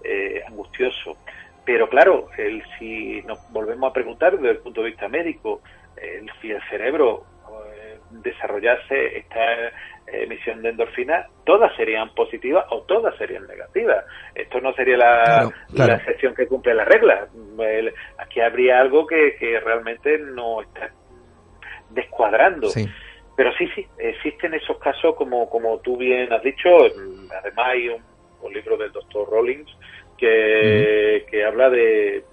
eh, angustioso. Pero claro el, si nos volvemos a preguntar desde el punto de vista médico el, si el cerebro desarrollase esta emisión de endorfina, todas serían positivas o todas serían negativas. Esto no sería la, excepción que cumple la regla. aquí habría algo que, que realmente no está descuadrando. Pero sí, sí, existen esos casos como, como tú bien has dicho. Además hay un, libro del doctor Rollins que, que habla de,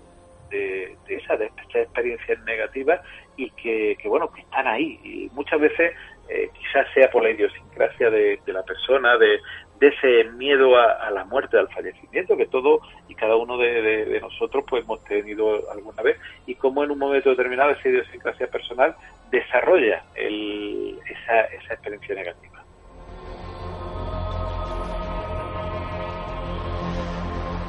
de, de esa, de estas experiencias negativas y que, que, bueno, que están ahí. Y muchas veces eh, quizás sea por la idiosincrasia de, la persona, de, ese miedo a, la muerte, al fallecimiento, que todo y cada uno de, nosotros pues hemos tenido alguna vez, y cómo en un momento determinado esa idiosincrasia personal desarrolla esa, esa experiencia negativa.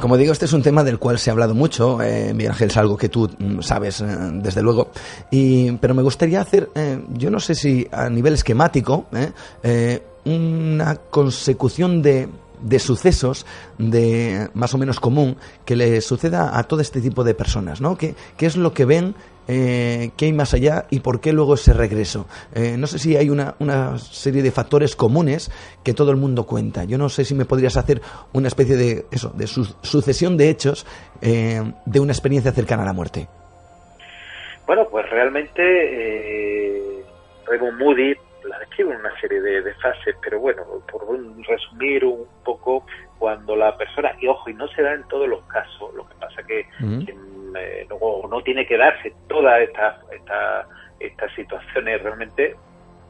Como digo, este es un tema del cual se ha hablado mucho, eh, Miguel Ángel, es algo que tú mm, sabes, eh, desde luego. Y, pero me gustaría hacer, eh, yo no sé si a nivel esquemático, eh, una consecución de, de sucesos de más o menos común que le suceda a todo este tipo de personas, ¿no? ¿Qué, qué es lo que ven eh, qué hay más allá y por qué luego ese regreso. Eh, no sé si hay una, una, serie de factores comunes que todo el mundo cuenta. Yo no sé si me podrías hacer una especie de eso, de sucesión de hechos eh, de una experiencia cercana a la muerte. Bueno, pues realmente eh, Raymond Moody la describe en una serie de, fases, pero bueno, por resumir un poco, cuando la persona, y ojo, y no se da en todos los casos, lo que pasa que, que eh, no, tiene que darse todas estas esta, estas situaciones realmente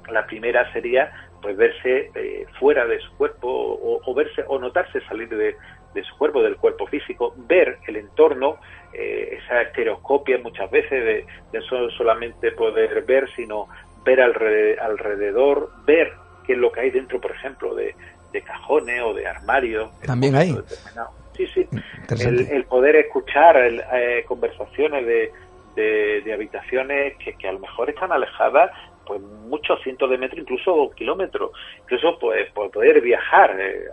la primera sería pues verse eh, fuera de su cuerpo o, verse o notarse salir de, su cuerpo del cuerpo físico ver el entorno eh, esa estereoscopia muchas veces de, de solamente poder ver sino ver alrededor, ver qué es lo que hay dentro, por ejemplo, de, cajones o de armarios. También hay. Sí, sí. El, poder escuchar eh, conversaciones de, de, habitaciones que, que, a lo mejor están alejadas pues muchos cientos de metros, incluso kilómetros. Incluso pues, poder viajar eh,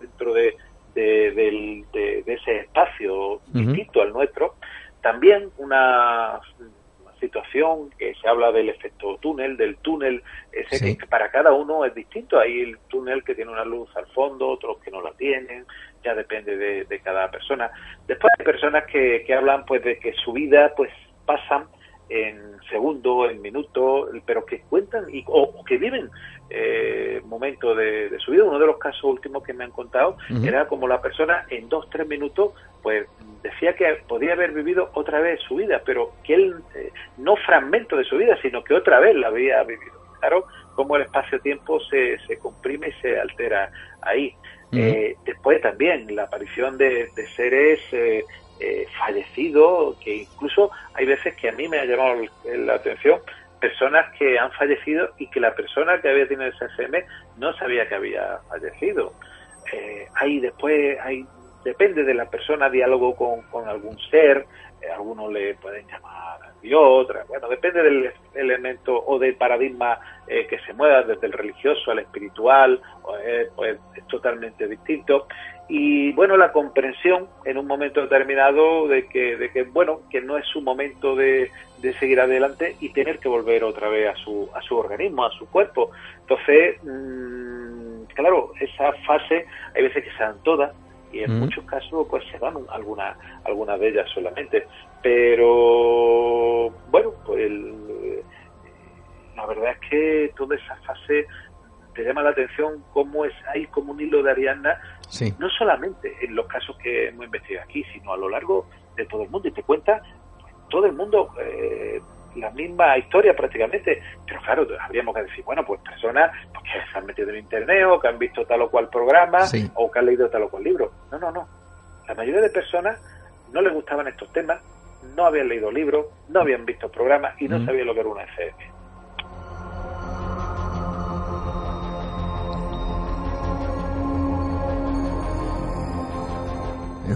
dentro de, de, ese espacio distinto al nuestro. También una situación que se habla del efecto túnel, del túnel, ese que para cada uno es distinto. Hay el túnel que tiene una luz al fondo, otros que no la tienen, ya depende de, cada persona. Después hay personas que, que hablan pues de que su vida pues pasan en segundos, en minutos, pero que cuentan y, o, que viven eh, momentos de, su vida. Uno de los casos últimos que me han contado era como la persona en dos, tres minutos, pues decía que podía haber vivido otra vez su vida, pero que él, eh, no fragmento de su vida, sino que otra vez la había vivido. Claro, como el espacio-tiempo se, se comprime y se altera ahí. Eh, después también la aparición de, de seres eh, eh, fallecido, que incluso hay veces que a mí me ha llamado la atención personas que han fallecido y que la persona que había tenido ese SM no sabía que había fallecido. Eh, hay después, hay depende de la persona, diálogo con, con algún ser, eh, algunos le pueden llamar a Dios, bueno, depende del elemento o del paradigma eh, que se mueva, desde el religioso al espiritual, pues es totalmente distinto y bueno la comprensión en un momento determinado de que, de que bueno que no es su momento de, de, seguir adelante y tener que volver otra vez a su, a su organismo a su cuerpo. Entonces mm, claro esa fase hay veces que se dan todas y en muchos casos pues se dan algunas algunas de ellas solamente. Pero llama la atención cómo es hay como un hilo de Ariadna no solamente en los casos que hemos investigado aquí, sino a lo largo de todo el mundo. Y te cuenta todo el mundo eh, la misma historia prácticamente. Pero claro, habríamos que decir, bueno, pues personas pues, que se han metido en internet o que han visto tal o cual programa o que han leído tal o cual libro. No, no, no. La mayoría de personas no les gustaban estos temas, no habían leído libros, no habían visto programas y no sabían lo que era una FM.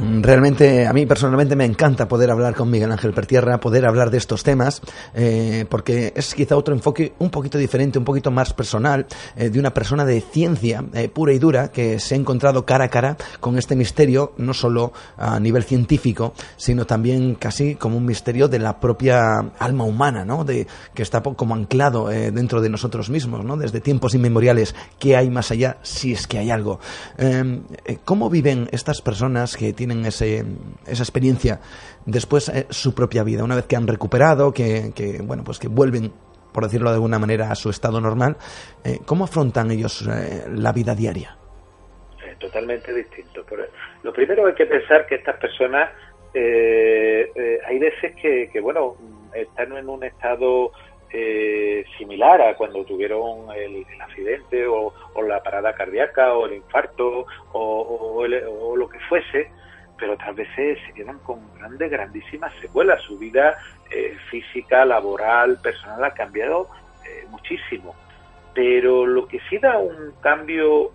Realmente, a mí personalmente me encanta poder hablar con Miguel Ángel Pertierra, poder hablar de estos temas, eh, porque es quizá otro enfoque un poquito diferente, un poquito más personal, eh, de una persona de ciencia eh, pura y dura que se ha encontrado cara a cara con este misterio, no solo a nivel científico, sino también casi como un misterio de la propia alma humana, ¿no? De, que está como anclado dentro de nosotros mismos, ¿no? Desde tiempos inmemoriales, ¿qué hay más allá? Si es que hay algo. Em, ¿Cómo viven estas personas que tienen ese, esa experiencia después eh, su propia vida, una vez que han recuperado, que, bueno, pues que vuelven, por decirlo de alguna manera, a su estado normal, eh, ¿cómo afrontan ellos eh, la vida diaria? totalmente distinto. Pero lo primero hay que pensar que estas personas, hay veces que, que, bueno, están en un estado similar a cuando tuvieron el, accidente o, la parada cardíaca o el infarto o, o, lo que fuese, pero otras veces se quedan con grandes, grandísimas secuelas. Su vida eh, física, laboral, personal ha cambiado eh, muchísimo. Pero lo que sí da un cambio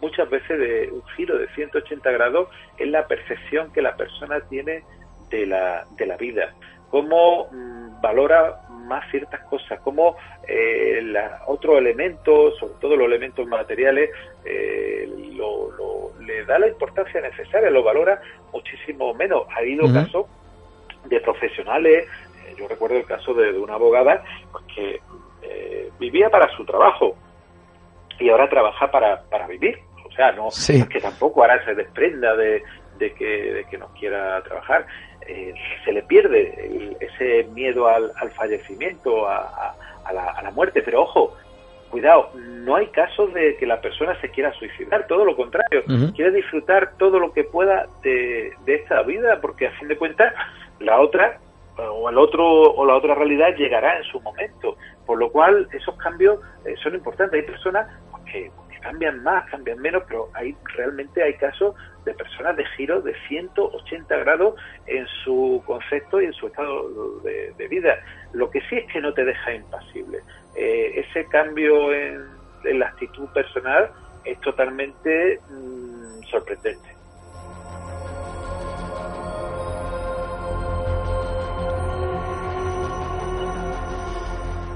muchas veces de un giro de 180 grados es la percepción que la persona tiene de la, de la vida. Cómo mm, valora más ciertas cosas, como eh, otros elementos, sobre todo los elementos materiales, eh, le da la importancia necesaria, lo valora muchísimo menos. Ha habido casos de profesionales, eh, yo recuerdo el caso de, una abogada pues, que eh, vivía para su trabajo y ahora trabaja para, para vivir. O sea, no que tampoco ahora se desprenda de, de que, de que no quiera trabajar. Eh, se le pierde ese miedo al, fallecimiento, a, la, muerte. Pero ojo, cuidado, no hay casos de que la persona se quiera suicidar, todo lo contrario, quiere disfrutar todo lo que pueda de, esta vida, porque a fin de cuentas la otra o el otro o la otra realidad llegará en su momento, por lo cual esos cambios eh, son importantes. Hay personas que, cambian más, cambian menos, pero hay realmente hay casos de personas de giro de 180 grados en su concepto y en su estado de, vida. Lo que sí es que no te deja impasible. Eh, ese cambio en, la actitud personal es totalmente mm, sorprendente.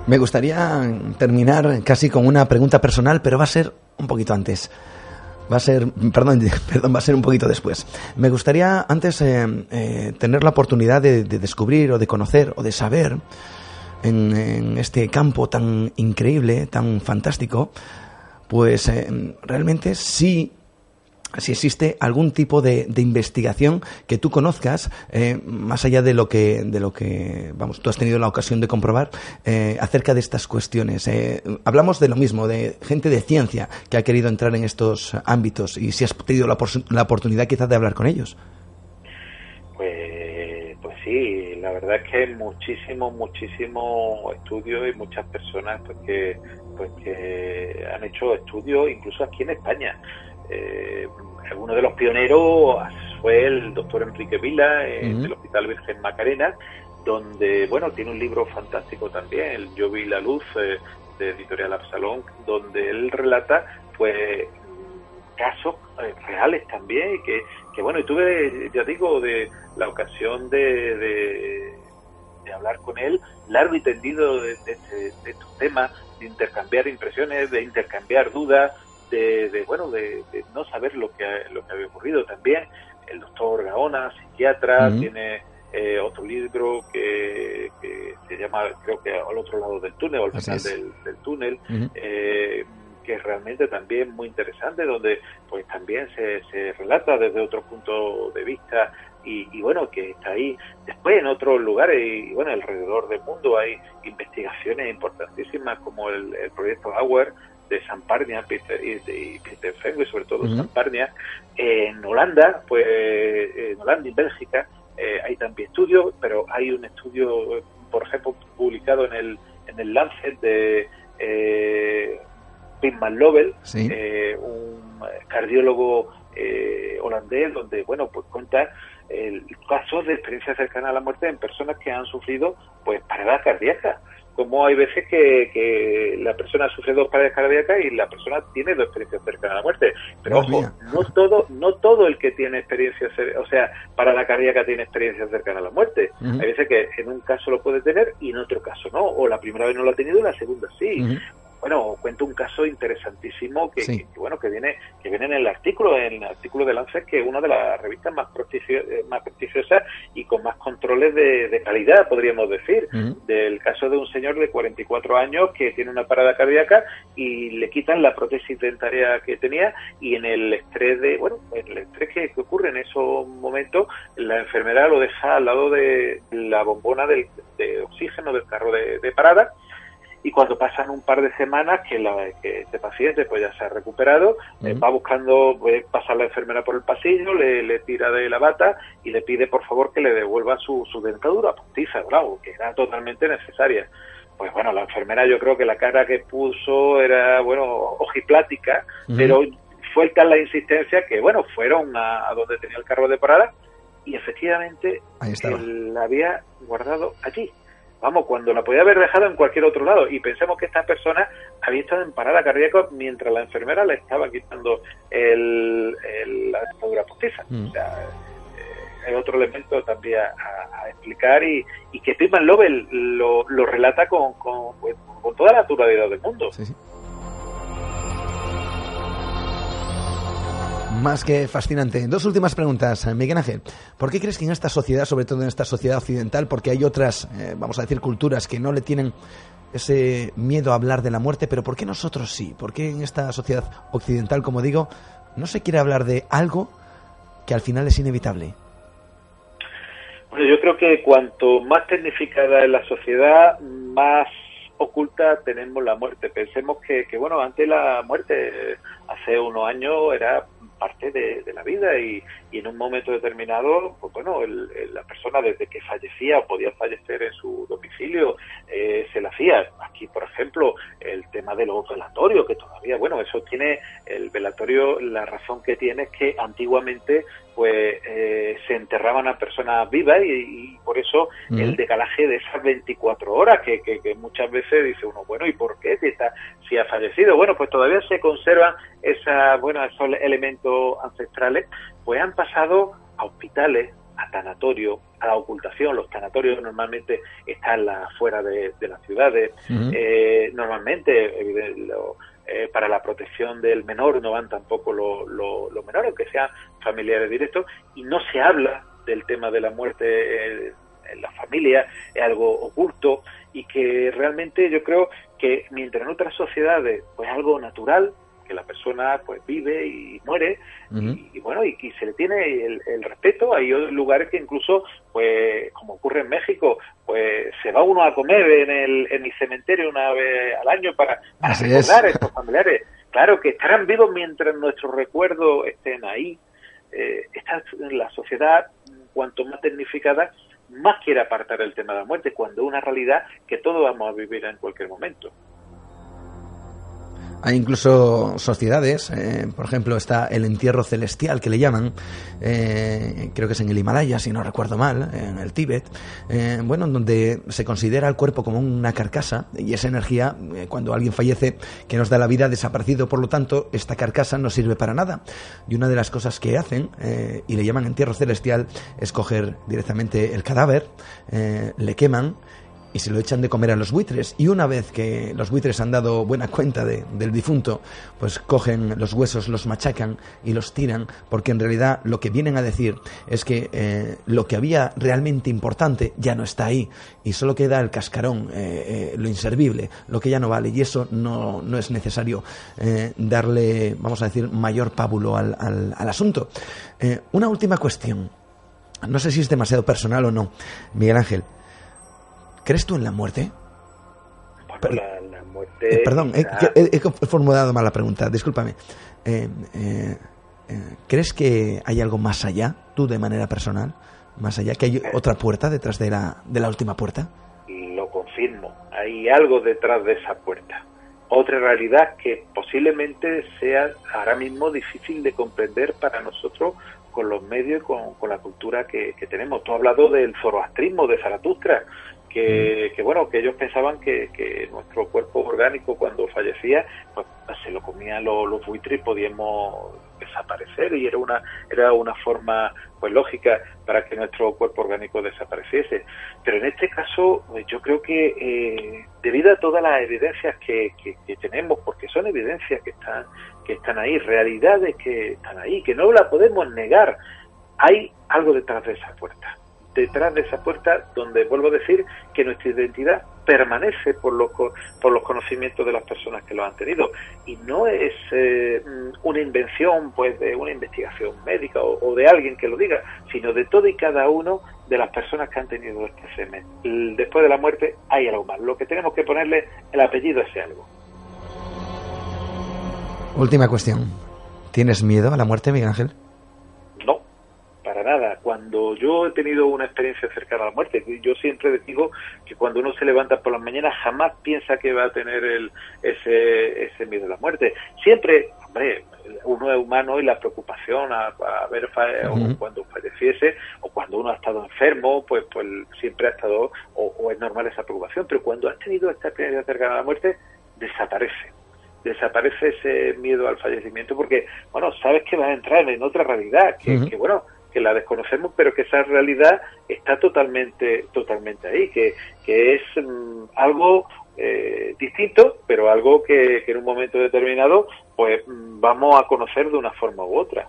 Me gustaría terminar casi con una pregunta personal, pero va a ser un poquito antes. Va a ser, perdón, perdón, va a ser un poquito después. Me gustaría antes eh, eh, tener la oportunidad de, descubrir o de conocer o de saber en, este campo tan increíble, tan fantástico, pues eh, realmente sí si existe algún tipo de, investigación que tú conozcas eh, más allá de lo que de lo que vamos tú has tenido la ocasión de comprobar eh, acerca de estas cuestiones. Eh, hablamos de lo mismo de gente de ciencia que ha querido entrar en estos ámbitos y si has tenido la, la oportunidad quizás de hablar con ellos. Pues pues sí la verdad es que muchísimo muchísimo estudio y muchas personas pues que pues que han hecho estudios incluso aquí en España eh, uno de los pioneros fue el doctor Enrique Vila eh, del Hospital Virgen Macarena, donde, bueno, tiene un libro fantástico también, el Yo vi la luz, eh, de Editorial Absalón, donde él relata, pues, casos eh, reales también, que, que, bueno, y tuve, ya digo, de la ocasión de, de, hablar con él largo y tendido de, de, de estos temas, de intercambiar impresiones, de intercambiar dudas, de, bueno de, no saber lo que lo que había ocurrido. También el doctor Gaona psiquiatra tiene eh, otro libro que, se llama creo que al otro lado del túnel al final del, túnel eh, que es realmente también muy interesante donde pues también se, se relata desde otro punto de vista y, bueno, que está ahí. Después en otros lugares y bueno, alrededor del mundo hay investigaciones importantísimas como el, el proyecto Auer, de Samparnia Peter, y, de, Peter Fenway, sobre todo uh Samparnia. En Holanda, pues en Holanda y Bélgica eh, hay también estudios, pero hay un estudio, por ejemplo, publicado en el, en el Lancet de eh, Pitman Lovell, eh, un cardiólogo eh, holandés, donde, bueno, pues cuenta el caso de experiencia cercana a la muerte en personas que han sufrido, pues, paradas cardíacas como hay veces que, la persona sufre dos paradas cardíacas y la persona tiene dos experiencias cercanas a la muerte. Pero ojo, no todo, no todo el que tiene experiencia, o sea, para la cardíaca tiene experiencia cercana a la muerte. Hay veces que en un caso lo puede tener y en otro caso no, o la primera vez no lo ha tenido y la segunda sí bueno, cuento un caso interesantísimo que, bueno que viene que viene en el artículo, en el artículo de Lancet, que es una de las revistas más, eh, más prestigiosas y con más controles de, calidad, podríamos decir, del caso de un señor de 44 años que tiene una parada cardíaca y le quitan la prótesis dentaria que tenía y en el estrés de, bueno, en el estrés que, ocurre en esos momentos, la enfermera lo deja al lado de la bombona de oxígeno del carro de parada y cuando pasan un par de semanas que, la, que este paciente pues ya se ha recuperado, eh, va buscando pasar la enfermera por el pasillo, le, tira de la bata y le pide por favor que le devuelva su, su dentadura postiza, bravo, que era totalmente necesaria. Pues bueno, la enfermera yo creo que la cara que puso era, bueno, ojiplática, pero fue tal la insistencia que, bueno, fueron a, donde tenía el carro de parada y efectivamente la había guardado allí vamos, cuando la podía haber dejado en cualquier otro lado. Y pensemos que esta persona había estado en parada cardíaca mientras la enfermera le estaba quitando el, la dentadura postiza. Mm. O sea, eh, hay otro elemento también a, explicar y, y que Pittman Lovell lo, lo relata con, con, pues, con, toda la naturalidad del mundo. Sí, sí. Más que fascinante. Dos últimas preguntas, Miguel Ángel. ¿Por qué crees que en esta sociedad, sobre todo en esta sociedad occidental, porque hay otras, eh, vamos a decir, culturas que no le tienen ese miedo a hablar de la muerte, pero ¿por qué nosotros sí? ¿Por qué en esta sociedad occidental, como digo, no se quiere hablar de algo que al final es inevitable? Bueno, yo creo que cuanto más tecnificada es la sociedad, más oculta tenemos la muerte. Pensemos que, que bueno, antes la muerte, hace unos años, era parte de, la vida y, en un momento determinado, pues bueno, la persona desde que fallecía o podía fallecer en su domicilio, eh, se la hacía. Aquí, por ejemplo, el tema de los velatorios, que todavía, bueno, eso tiene, el velatorio, la razón que tiene es que antiguamente pues eh, se enterraban a personas vivas y, por eso el decalaje de esas 24 horas que, que, muchas veces dice uno, bueno, ¿y por qué si, está, si ha fallecido? Bueno, pues todavía se conservan esa, bueno, esos elementos ancestrales, pues han pasado a hospitales, a tanatorios, a la ocultación. Los tanatorios normalmente están fuera de, las ciudades. eh, normalmente, eh, para la protección del menor no van tampoco los menores, aunque sean familiares directos, y no se habla del tema de la muerte eh, en la familia, es algo oculto y que realmente yo creo que mientras en otras sociedades pues algo natural, que la persona pues vive y muere y, bueno y, se le tiene el, respeto. Hay lugares que incluso pues como ocurre en México pues se va uno a comer en el, en el cementerio una vez al año para, recordar a estos familiares. Claro que estarán vivos mientras nuestros recuerdos estén ahí. Eh, esta, la sociedad cuanto más tecnificada más quiere apartar el tema de la muerte cuando es una realidad que todos vamos a vivir en cualquier momento hay incluso sociedades, eh, por ejemplo, está el entierro celestial que le llaman, eh, creo que es en el Himalaya, si no recuerdo mal, en el Tíbet, eh, bueno, donde se considera el cuerpo como una carcasa y esa energía, cuando alguien fallece, que nos da la vida, desaparecido, por lo tanto, esta carcasa no sirve para nada. Y una de las cosas que hacen, y le llaman entierro celestial, es coger directamente el cadáver, le queman, y se lo echan de comer a los buitres. Y una vez que los buitres han dado buena cuenta de, del difunto, pues cogen los huesos, los machacan y los tiran, porque en realidad lo que vienen a decir es que eh, lo que había realmente importante ya no está ahí y solo queda el cascarón, eh, eh, lo inservible, lo que ya no vale. Y eso no, no es necesario darle, vamos a decir, mayor pábulo al, al, al asunto. una última cuestión. No sé si es demasiado personal o no, Miguel Ángel. ¿Crees tú en la muerte? la, muerte. Eh, perdón, he, formulado mal la pregunta, discúlpame. Eh, eh, ¿Crees que hay algo más allá, tú de manera personal? ¿Más allá? ¿Que hay otra puerta detrás de la, de la última puerta? Lo confirmo, hay algo detrás de esa puerta. Otra realidad que posiblemente sea ahora mismo difícil de comprender para nosotros con los medios y con, la cultura que, que, tenemos. Tú has hablado del zoroastrismo de Zaratustra que, bueno, que ellos pensaban que, que, nuestro cuerpo orgánico cuando fallecía, pues se lo comían los, los buitres y podíamos desaparecer. Y era una era una forma pues lógica para que nuestro cuerpo orgánico desapareciese. Pero en este caso pues, yo creo que eh, debido a todas las evidencias que, que, tenemos porque son evidencias que están que están ahí realidades que están ahí que no la podemos negar hay algo detrás de esa puerta detrás de esa puerta donde vuelvo a decir que nuestra identidad permanece por los, por los conocimientos de las personas que lo han tenido. Y no es eh, una invención pues de una investigación médica o, de alguien que lo diga sino de todo y cada uno de las personas que han tenido este semen. Después de la muerte hay algo más. Lo que tenemos que ponerle el apellido a ese algo. Última cuestión. ¿tienes miedo a la muerte Miguel Ángel? Cuando yo he tenido una experiencia cercana a la muerte, yo siempre digo que cuando uno se levanta por la mañana jamás piensa que va a tener el, ese, ese miedo a la muerte. Siempre, hombre, uno es humano y la preocupación a, ver cuando falleciese o cuando uno ha estado enfermo, pues, pues siempre ha estado o, es normal esa preocupación. Pero cuando has tenido esta experiencia cercana a la muerte, desaparece desaparece ese miedo al fallecimiento porque, bueno, sabes que vas a entrar en otra realidad, que, que bueno, que la desconocemos, pero que esa realidad está totalmente, totalmente ahí, que, que es mm, algo eh, distinto, pero algo que, en un momento determinado pues mm, vamos a conocer de una forma u otra.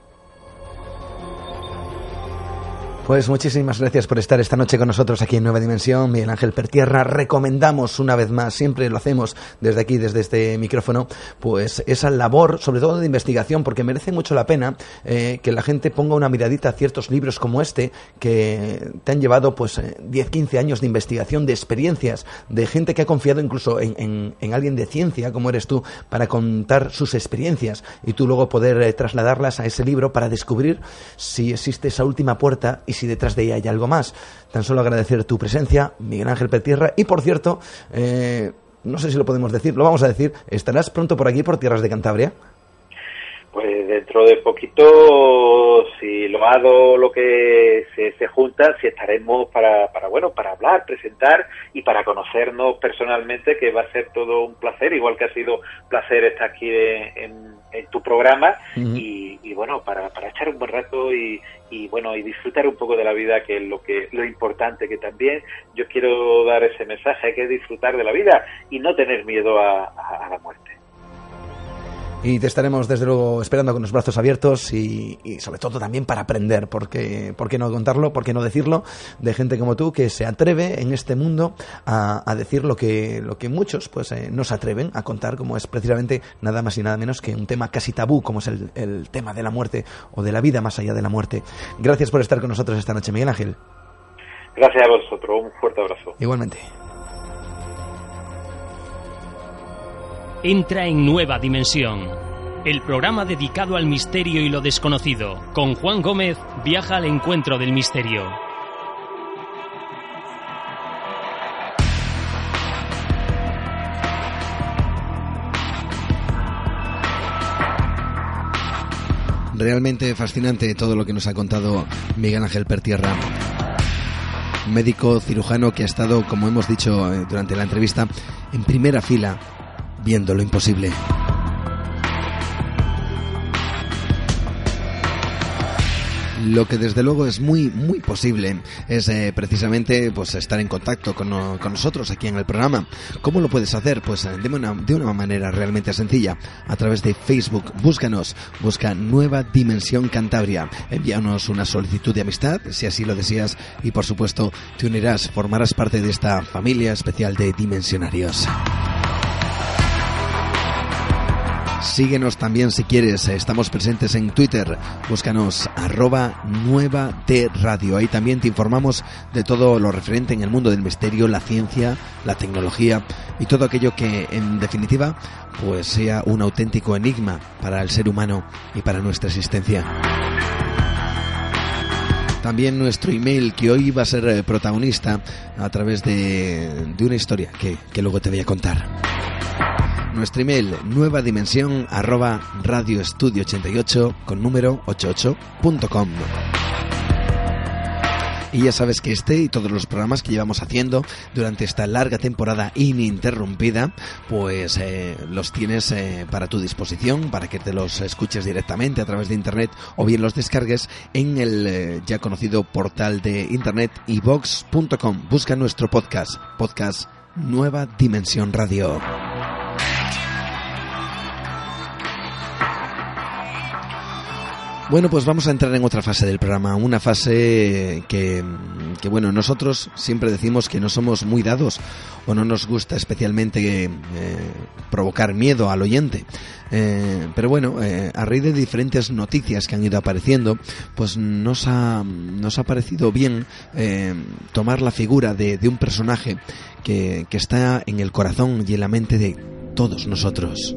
Pues muchísimas gracias por estar esta noche con nosotros aquí en Nueva Dimensión. Miguel Ángel Pertierra, recomendamos una vez más, siempre lo hacemos desde aquí, desde este micrófono, pues esa labor, sobre todo de investigación, porque merece mucho la pena eh, que la gente ponga una miradita a ciertos libros como este, que te han llevado pues 10, eh, 15 años de investigación, de experiencias, de gente que ha confiado incluso en, alguien de ciencia, como eres tú, para contar sus experiencias y tú luego poder eh, trasladarlas a ese libro para descubrir si existe esa última puerta y si detrás de ella hay algo más. Tan solo agradecer tu presencia, Miguel Ángel Petierra. Y por cierto, eh, no sé si lo podemos decir, lo vamos a decir, ¿estarás pronto por aquí, por tierras de Cantabria? Pues dentro de poquito, si lo hago lo que se, junta, si estaremos para, para, bueno, para hablar, presentar y para conocernos personalmente, que va a ser todo un placer, igual que ha sido placer estar aquí en, tu programa y, y, bueno, para, para echar un buen rato y, y bueno y disfrutar un poco de la vida que es lo que lo importante que también yo quiero dar ese mensaje hay que disfrutar de la vida y no tener miedo a la muerte y te estaremos desde luego esperando con los brazos abiertos y, sobre todo también para aprender, porque ¿por qué no contarlo? ¿Por qué no decirlo? De gente como tú que se atreve en este mundo a, decir lo que, lo que muchos pues eh, no se atreven a contar, como es precisamente nada más y nada menos que un tema casi tabú, como es el, el tema de la muerte o de la vida más allá de la muerte. Gracias por estar con nosotros esta noche, Miguel Ángel. Gracias a vosotros, un fuerte abrazo. Igualmente. Entra en Nueva Dimensión. El programa dedicado al misterio y lo desconocido. Con Juan Gómez viaja al encuentro del misterio. Realmente fascinante todo lo que nos ha contado Miguel Ángel Pertierra médico cirujano que ha estado, como hemos dicho eh, durante la entrevista, en primera fila viendo lo imposible. Lo que desde luego es muy, muy posible es eh, precisamente pues, estar en contacto con, nosotros aquí en el programa. ¿Cómo lo puedes hacer? Pues eh, de una, de una manera realmente sencilla. A través de Facebook, búscanos, busca Nueva Dimensión Cantabria. Envíanos una solicitud de amistad, si así lo deseas, y por supuesto te unirás, formarás parte de esta familia especial de dimensionarios. Síguenos también si quieres. Estamos presentes en Twitter. Búscanos arroba nueva Radio. Ahí también te informamos de todo lo referente en el mundo del misterio, la ciencia, la tecnología y todo aquello que en definitiva pues sea un auténtico enigma para el ser humano y para nuestra existencia. También nuestro email que hoy va a ser eh, protagonista a través de, una historia que, que luego te voy a contar. Nuestro email, nueva dimensión arroba radioestudio88 con número 88.com. Y ya sabes que este y todos los programas que llevamos haciendo durante esta larga temporada ininterrumpida, pues eh, los tienes eh, para tu disposición, para que te los escuches directamente a través de internet o bien los descargues en el eh, ya conocido portal de internet ivox.com. Busca nuestro podcast, podcast Nueva Dimensión Radio. Bueno, pues vamos a entrar en otra fase del programa, una fase que, bueno, nosotros siempre decimos que no somos muy dados o no nos gusta especialmente eh, provocar miedo al oyente. Eh, pero bueno, eh, a raíz de diferentes noticias que han ido apareciendo, pues nos ha, nos ha parecido bien tomar la figura de, de un personaje que, que está en el corazón y en la mente de todos nosotros.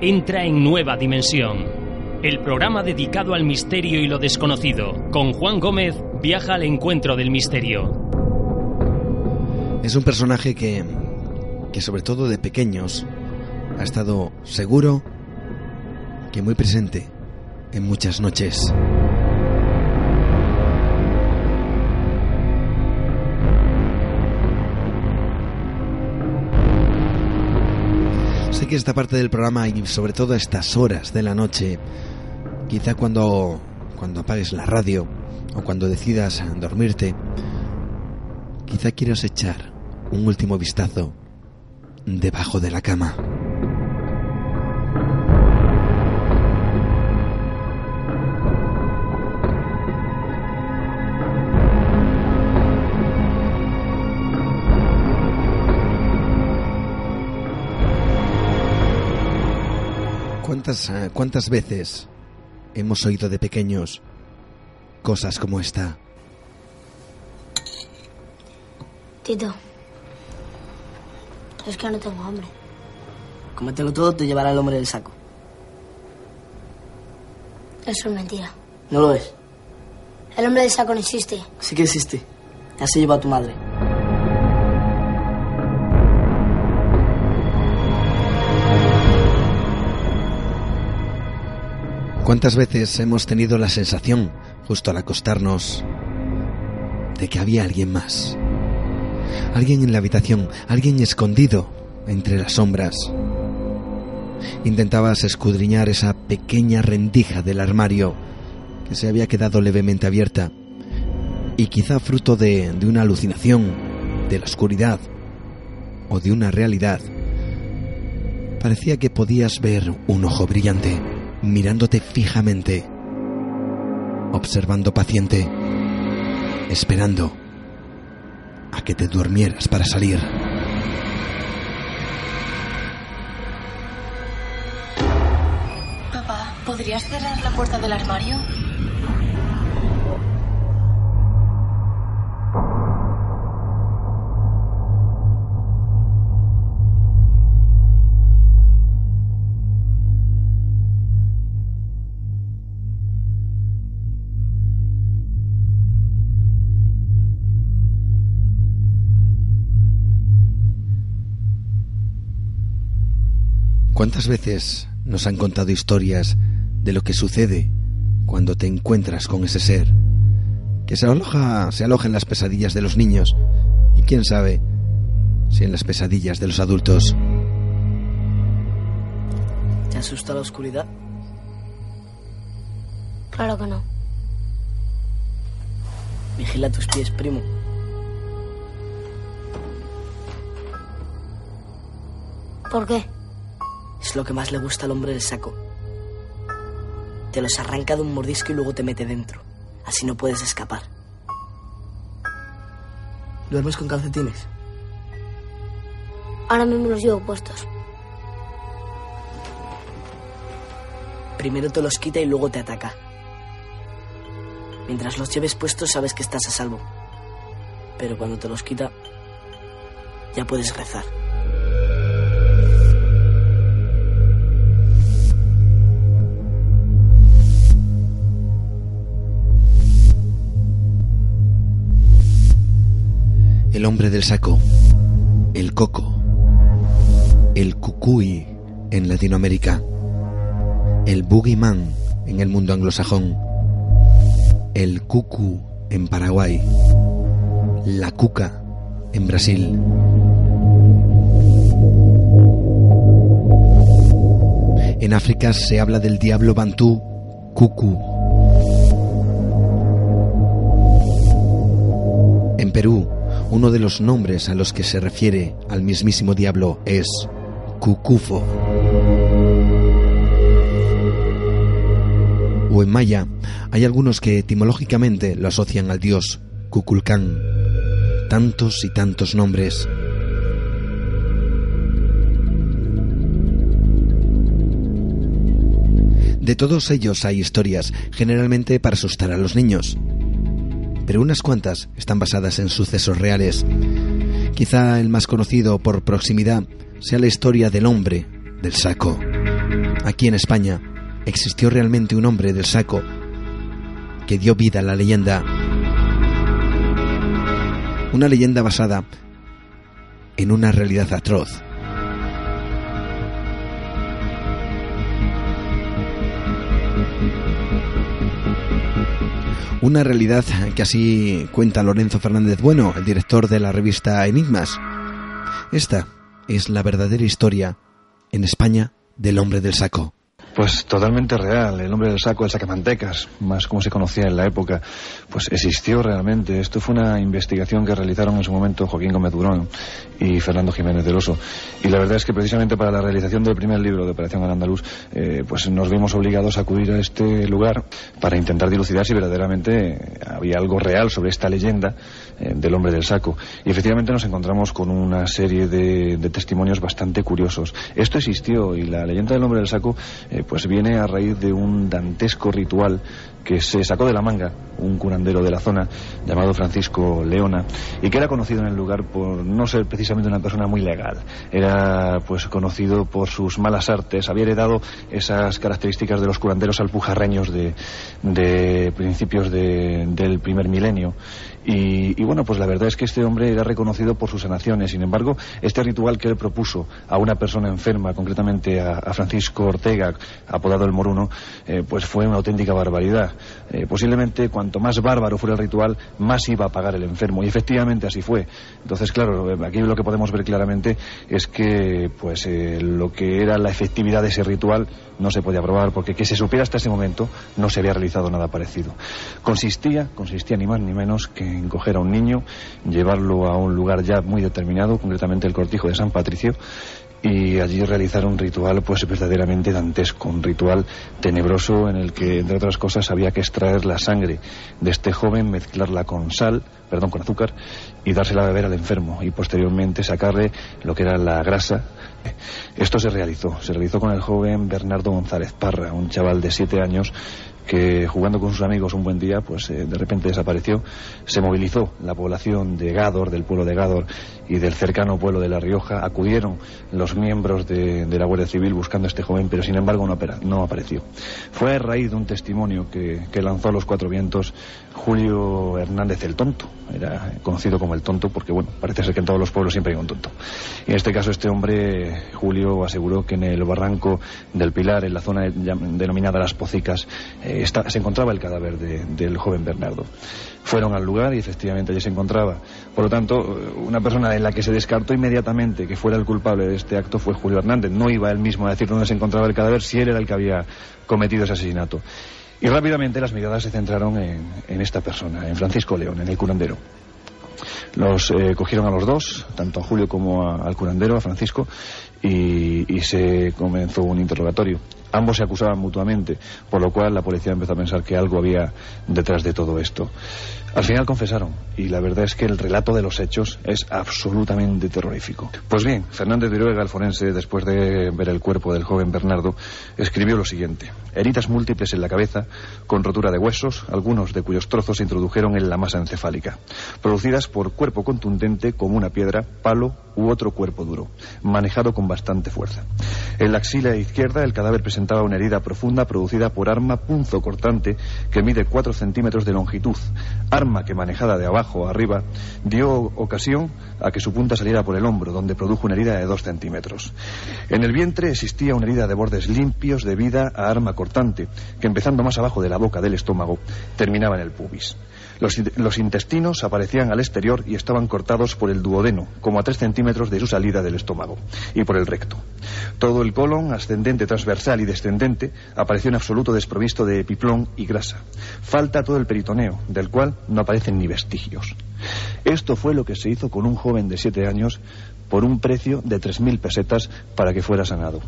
Entra en Nueva Dimensión. El programa dedicado al misterio y lo desconocido. Con Juan Gómez viaja al encuentro del misterio. Es un personaje que, que sobre todo de pequeños, ha estado seguro que muy presente en muchas noches. Que esta parte del programa y sobre todo a estas horas de la noche, quizá cuando, cuando apagues la radio o cuando decidas dormirte, quizá quieras echar un último vistazo debajo de la cama. ¿Cuántas, eh, ¿Cuántas veces hemos oído de pequeños cosas como esta? Tito, es que no tengo hambre. Cómetelo todo, te llevará el hombre del saco. Eso es mentira. No lo es. El hombre del saco no existe. Sí que existe. Ya se lleva a tu madre. ¿Cuántas veces hemos tenido la sensación, justo al acostarnos, de que había alguien más? Alguien en la habitación, alguien escondido entre las sombras. Intentabas escudriñar esa pequeña rendija del armario que se había quedado levemente abierta y quizá fruto de, de una alucinación, de la oscuridad o de una realidad, parecía que podías ver un ojo brillante mirándote fijamente, observando paciente, esperando a que te durmieras para salir. Papá, ¿podrías cerrar la puerta del armario? ¿Cuántas veces nos han contado historias de lo que sucede cuando te encuentras con ese ser que se aloja, se aloja en las pesadillas de los niños y quién sabe si en las pesadillas de los adultos? ¿Te asusta la oscuridad? Claro que no. Vigila tus pies, primo. ¿Por qué? Es lo que más le gusta al hombre del saco. Te los arranca de un mordisco y luego te mete dentro. Así no puedes escapar. ¿Duermes con calcetines? Ahora mismo los llevo puestos. Primero te los quita y luego te ataca. Mientras los lleves puestos sabes que estás a salvo. Pero cuando te los quita, ya puedes rezar. El hombre del saco, el coco, el cucuy en Latinoamérica, el boogeyman en el mundo anglosajón, el cucu en Paraguay, la cuca en Brasil. En África se habla del diablo bantú cucu. En Perú uno de los nombres a los que se refiere al mismísimo diablo es Cucufo. O en maya hay algunos que etimológicamente lo asocian al dios Cuculcán. Tantos y tantos nombres. De todos ellos hay historias, generalmente para asustar a los niños pero unas cuantas están basadas en sucesos reales. Quizá el más conocido por proximidad sea la historia del hombre del saco. Aquí en España existió realmente un hombre del saco que dio vida a la leyenda. Una leyenda basada en una realidad atroz. Una realidad que así cuenta Lorenzo Fernández Bueno, el director de la revista Enigmas. Esta es la verdadera historia en España del hombre del saco. Pues totalmente real. El hombre del saco, el sacamantecas, más como se conocía en la época, pues existió realmente. Esto fue una investigación que realizaron en su momento Joaquín Gómez Durón y Fernando Jiménez del Oso. Y la verdad es que precisamente para la realización del primer libro de Operación Al Andaluz, eh, pues nos vimos obligados a acudir a este lugar para intentar dilucidar si verdaderamente había algo real sobre esta leyenda eh, del hombre del saco. Y efectivamente nos encontramos con una serie de, testimonios bastante curiosos. Esto existió y la leyenda del hombre del saco eh, pues viene a raíz de un dantesco ritual que se sacó de la manga un curandero de la zona llamado Francisco Leona y que era conocido en el lugar por no ser precisamente una persona muy legal. Era pues conocido por sus malas artes, había heredado esas características de los curanderos alpujarreños de, de principios del primer milenio y, bueno, pues la verdad es que este hombre era reconocido por sus sanaciones. Sin embargo, este ritual que él propuso a una persona enferma, concretamente a, Francisco Ortega, apodado el Moruno, eh, pues fue una auténtica barbaridad. Eh, posiblemente cuanto más bárbaro fuera el ritual, más iba a pagar el enfermo. Y efectivamente así fue. Entonces, claro, eh, aquí lo que podemos ver claramente es que pues lo que era la efectividad de ese ritual no se podía probar porque que se supiera hasta ese momento no se había realizado nada parecido. Consistía, consistía ni más ni menos que en coger a un niño, llevarlo a un lugar ya muy determinado, concretamente el cortijo de San Patricio, y allí realizar un ritual pues verdaderamente dantesco, un ritual tenebroso en el que, entre otras cosas, había que extraer la sangre de este joven, mezclarla con sal, perdón, con azúcar, y dársela a beber al enfermo, y posteriormente sacarle lo que era la grasa. Esto se realizó, se realizó con el joven Bernardo González Parra, un chaval de siete años que jugando con sus amigos un buen día, pues eh, de repente desapareció. Se movilizó la población de Gádor, del pueblo de Gádor y del cercano pueblo de La Rioja. Acudieron los miembros de, la Guardia Civil buscando a este joven, pero sin embargo no, no apareció. Fue a raíz de un testimonio que, lanzó a los cuatro vientos Julio Hernández el Tonto. Era conocido como el Tonto porque, bueno, parece ser que en todos los pueblos siempre hay un tonto. En este caso este hombre, Julio, aseguró que en el barranco del Pilar, en la zona denominada Las Pocicas, eh, se encontraba el cadáver del joven Bernardo. Fueron al lugar y efectivamente allí se encontraba. Por lo tanto, una persona en la que se descartó inmediatamente que fuera el culpable de este acto fue Julio Hernández. No iba él mismo a decir dónde se encontraba el cadáver si él era el que había cometido ese asesinato. Y rápidamente las miradas se centraron en, esta persona, en Francisco León, en el curandero. Los eh, cogieron a los dos, tanto a Julio como al curandero, a Francisco, y, se comenzó un interrogatorio. Ambos se acusaban mutuamente, por lo cual la policía empezó a pensar que algo había detrás de todo esto. Al final confesaron, y la verdad es que el relato de los hechos es absolutamente terrorífico. Pues bien, Fernández de Iruega, el forense, después de ver el cuerpo del joven Bernardo, escribió lo siguiente. Heridas múltiples en la cabeza, con rotura de huesos, algunos de cuyos trozos se introdujeron en la masa encefálica, producidas por cuerpo contundente como una piedra, palo u otro cuerpo duro, manejado con bastante fuerza. En la axila izquierda el cadáver presentaba una herida profunda producida por arma punzo cortante que mide 4 centímetros de longitud, arma que manejada de abajo a arriba dio ocasión a que su punta saliera por el hombro, donde produjo una herida de 2 centímetros. En el vientre existía una herida de bordes limpios debida a arma cortante, que empezando más abajo de la boca del estómago, terminaba en el pubis. Los, intestinos aparecían al exterior y estaban cortados por el duodeno, como a 3 centímetros de su salida del estómago, y por el recto. Todo el colon, ascendente, transversal y descendente, apareció en absoluto desprovisto de epiplón y grasa. Falta todo el peritoneo, del cual no aparecen ni vestigios. Esto fue lo que se hizo con un joven de siete años por un precio de 3.000 pesetas para que fuera sanado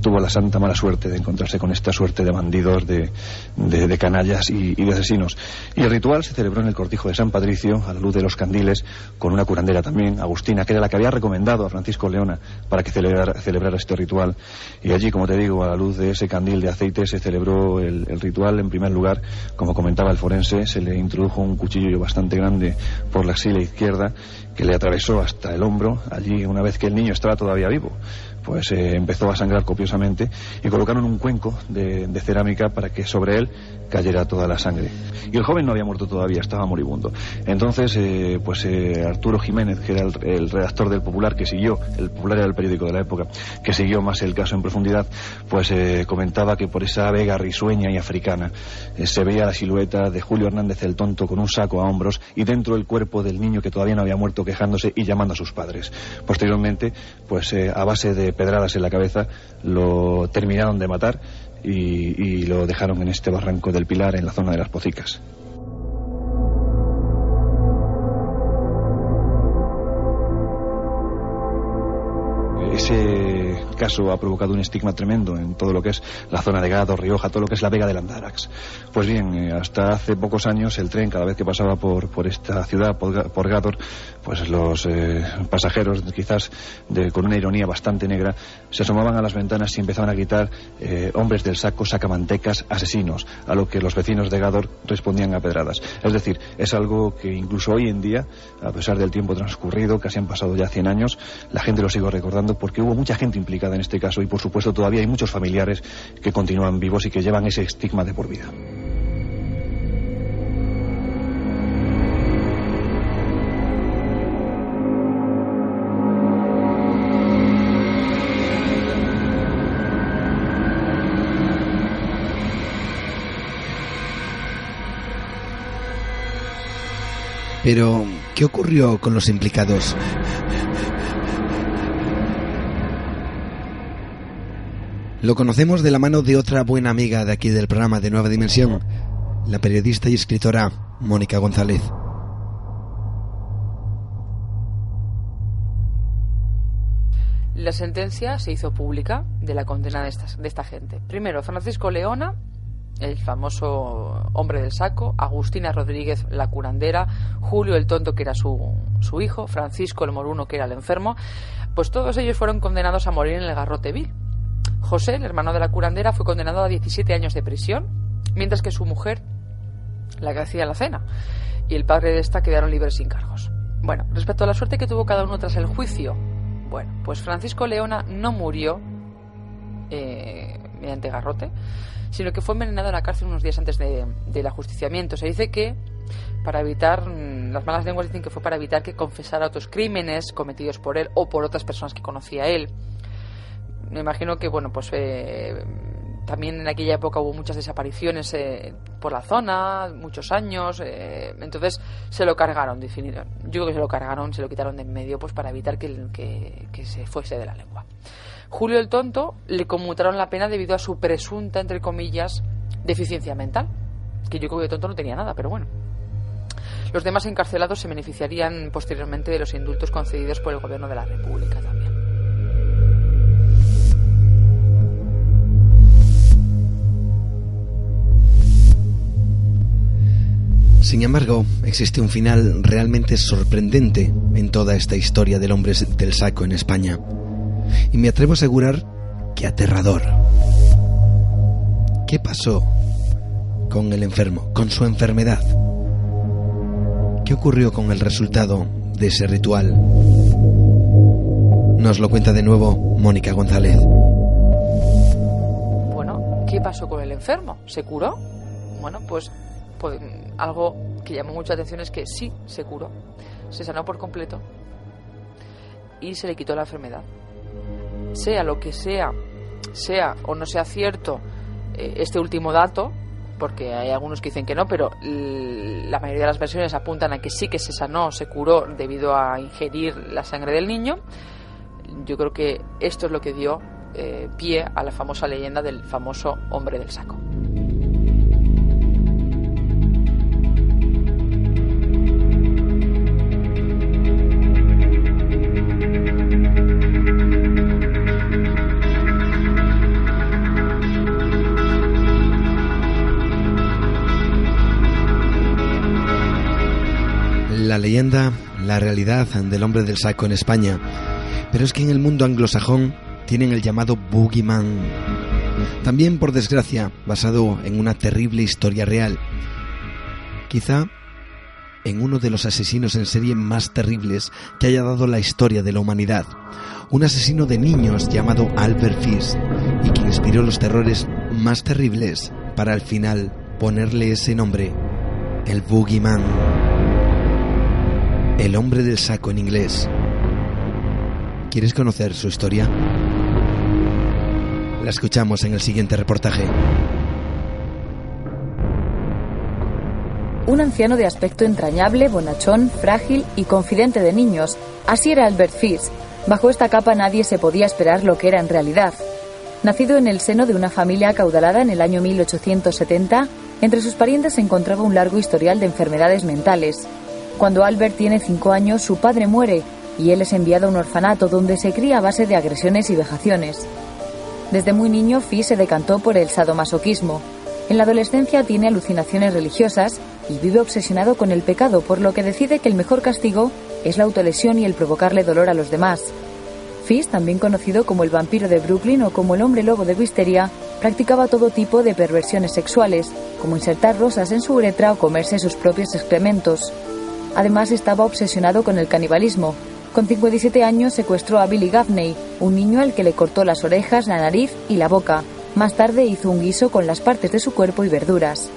tuvo la santa mala suerte de encontrarse con esta suerte de bandidos, de, de, canallas y, de asesinos. Y el ritual se celebró en el cortijo de San Patricio, a la luz de los candiles, con una curandera también, Agustina, que era la que había recomendado a Francisco Leona para que celebrara, este ritual. Y allí, como te digo, a la luz de ese candil de aceite se celebró el, el ritual. En primer lugar, como comentaba el forense, se le introdujo un cuchillo bastante grande por la axila izquierda que le atravesó hasta el hombro, allí una vez que el niño estaba todavía vivo pues eh, empezó a sangrar copiosamente y colocaron un cuenco de, cerámica para que sobre él cayera toda la sangre. Y el joven no había muerto todavía, estaba moribundo. Entonces, eh, pues eh, Arturo Jiménez, que era el, redactor del Popular, que siguió, el Popular era el periódico de la época, que siguió más el caso en profundidad, pues comentaba que por esa vega risueña y africana se veía la silueta de Julio Hernández el Tonto con un saco a hombros y dentro el cuerpo del niño que todavía no había muerto quejándose y llamando a sus padres. Posteriormente, pues a base de pedradas en la cabeza, lo terminaron de matar y, lo dejaron en este barranco del Pilar, en la zona de las Pocicas. ese caso ha provocado un estigma tremendo en todo lo que es la zona de Gado, Rioja, todo lo que es la Vega del Andarax. Pues bien, eh, hasta hace pocos años el tren, cada vez que pasaba por, por esta ciudad, por, por Gador, pues los eh, pasajeros, quizás de, con una ironía bastante negra, se asomaban a las ventanas y empezaban a gritar eh, hombres del saco, sacamantecas, asesinos, a lo que los vecinos de Gador respondían a pedradas. Es decir, es algo que incluso hoy en día, a pesar del tiempo transcurrido, casi han pasado ya 100 años, la gente lo sigue recordando porque hubo mucha gente implicada en este caso y por supuesto todavía hay muchos familiares que continúan vivos y que llevan ese estigma de por vida. Pero, ¿qué ocurrió con los implicados? Lo conocemos de la mano de otra buena amiga de aquí del programa de Nueva Dimensión, la periodista y escritora Mónica González. La sentencia se hizo pública de la condena de de esta gente. Primero, Francisco Leona, el famoso hombre del saco, Agustina Rodríguez la curandera, Julio el tonto que era su, su hijo, Francisco el moruno que era el enfermo, pues todos ellos fueron condenados a morir en el garrote vil. José, el hermano de la curandera, fue condenado a 17 años de prisión, mientras que su mujer, la que hacía la cena, y el padre de esta quedaron libres sin cargos. Bueno, respecto a la suerte que tuvo cada uno tras el juicio, bueno, pues Francisco Leona no murió eh, mediante garrote, sino que fue envenenado en la cárcel unos días antes de, del ajusticiamiento. Se dice que para evitar, mm, las malas lenguas dicen que fue para evitar que confesara otros crímenes cometidos por él o por otras personas que conocía él me imagino que, bueno, pues eh, también en aquella época hubo muchas desapariciones eh, por la zona, muchos años, eh, entonces se lo cargaron, definido. Yo creo que se lo cargaron, se lo quitaron de en medio, pues para evitar que, que, que se fuese de la lengua. Julio el Tonto le conmutaron la pena debido a su presunta, entre comillas, deficiencia mental, que yo creo que el Tonto no tenía nada, pero bueno. Los demás encarcelados se beneficiarían posteriormente de los indultos concedidos por el gobierno de la República también. Sin embargo, existe un final realmente sorprendente en toda esta historia del hombre del saco en España. Y me atrevo a asegurar que aterrador. ¿Qué pasó con el enfermo, con su enfermedad? ¿Qué ocurrió con el resultado de ese ritual? Nos lo cuenta de nuevo Mónica González. Bueno, ¿qué pasó con el enfermo? ¿Se curó? Bueno, pues pues, algo que llamó mucha atención es que sí se curó, se sanó por completo y se le quitó la enfermedad. Sea lo que sea, sea o no sea cierto eh, este último dato, porque hay algunos que dicen que no, pero la mayoría de las versiones apuntan a que sí que se sanó, se curó debido a ingerir la sangre del niño. Yo creo que esto es lo que dio eh, pie a la famosa leyenda del famoso hombre del saco. La leyenda, la realidad del hombre del saco en España. Pero es que en el mundo anglosajón tienen el llamado Boogeyman. También, por desgracia, basado en una terrible historia real. Quizá en uno de los asesinos en serie más terribles que haya dado la historia de la humanidad. Un asesino de niños llamado Albert Fish y que inspiró los terrores más terribles para al final ponerle ese nombre, el Boogeyman. El hombre del saco en inglés. ¿Quieres conocer su historia? La escuchamos en el siguiente reportaje. Un anciano de aspecto entrañable, bonachón, frágil y confidente de niños. Así era Albert Fish. Bajo esta capa nadie se podía esperar lo que era en realidad. Nacido en el seno de una familia acaudalada en el año 1870, entre sus parientes se encontraba un largo historial de enfermedades mentales. Cuando Albert tiene cinco años, su padre muere y él es enviado a un orfanato donde se cría a base de agresiones y vejaciones. Desde muy niño, Fi se decantó por el sadomasoquismo. En la adolescencia tiene alucinaciones religiosas y vive obsesionado con el pecado, por lo que decide que el mejor castigo es la autolesión y el provocarle dolor a los demás. Fish, también conocido como el vampiro de Brooklyn o como el hombre lobo de Wisteria, practicaba todo tipo de perversiones sexuales, como insertar rosas en su uretra o comerse sus propios excrementos. Además, estaba obsesionado con el canibalismo. Con 57 años secuestró a Billy Gaffney, un niño al que le cortó las orejas, la nariz y la boca. Más tarde hizo un guiso con las partes de su cuerpo y verduras.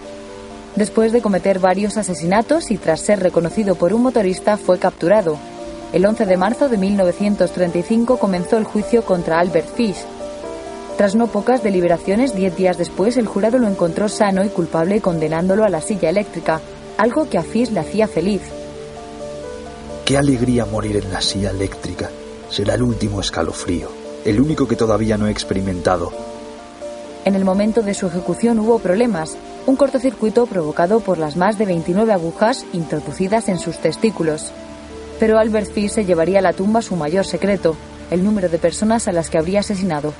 Después de cometer varios asesinatos y tras ser reconocido por un motorista, fue capturado. El 11 de marzo de 1935 comenzó el juicio contra Albert Fish. Tras no pocas deliberaciones, diez días después, el jurado lo encontró sano y culpable condenándolo a la silla eléctrica, algo que a Fish le hacía feliz. Qué alegría morir en la silla eléctrica. Será el último escalofrío, el único que todavía no he experimentado. En el momento de su ejecución hubo problemas, un cortocircuito provocado por las más de 29 agujas introducidas en sus testículos pero Albert Fish se llevaría a la tumba su mayor secreto, el número de personas a las que habría asesinado.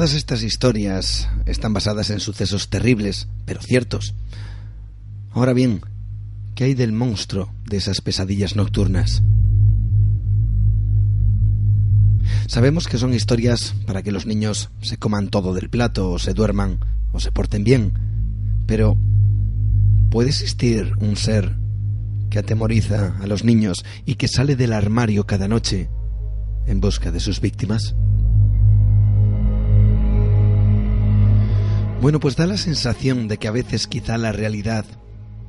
Todas estas historias están basadas en sucesos terribles, pero ciertos. Ahora bien, ¿qué hay del monstruo de esas pesadillas nocturnas? Sabemos que son historias para que los niños se coman todo del plato, o se duerman, o se porten bien, pero ¿puede existir un ser que atemoriza a los niños y que sale del armario cada noche en busca de sus víctimas? Bueno, pues da la sensación de que a veces quizá la realidad,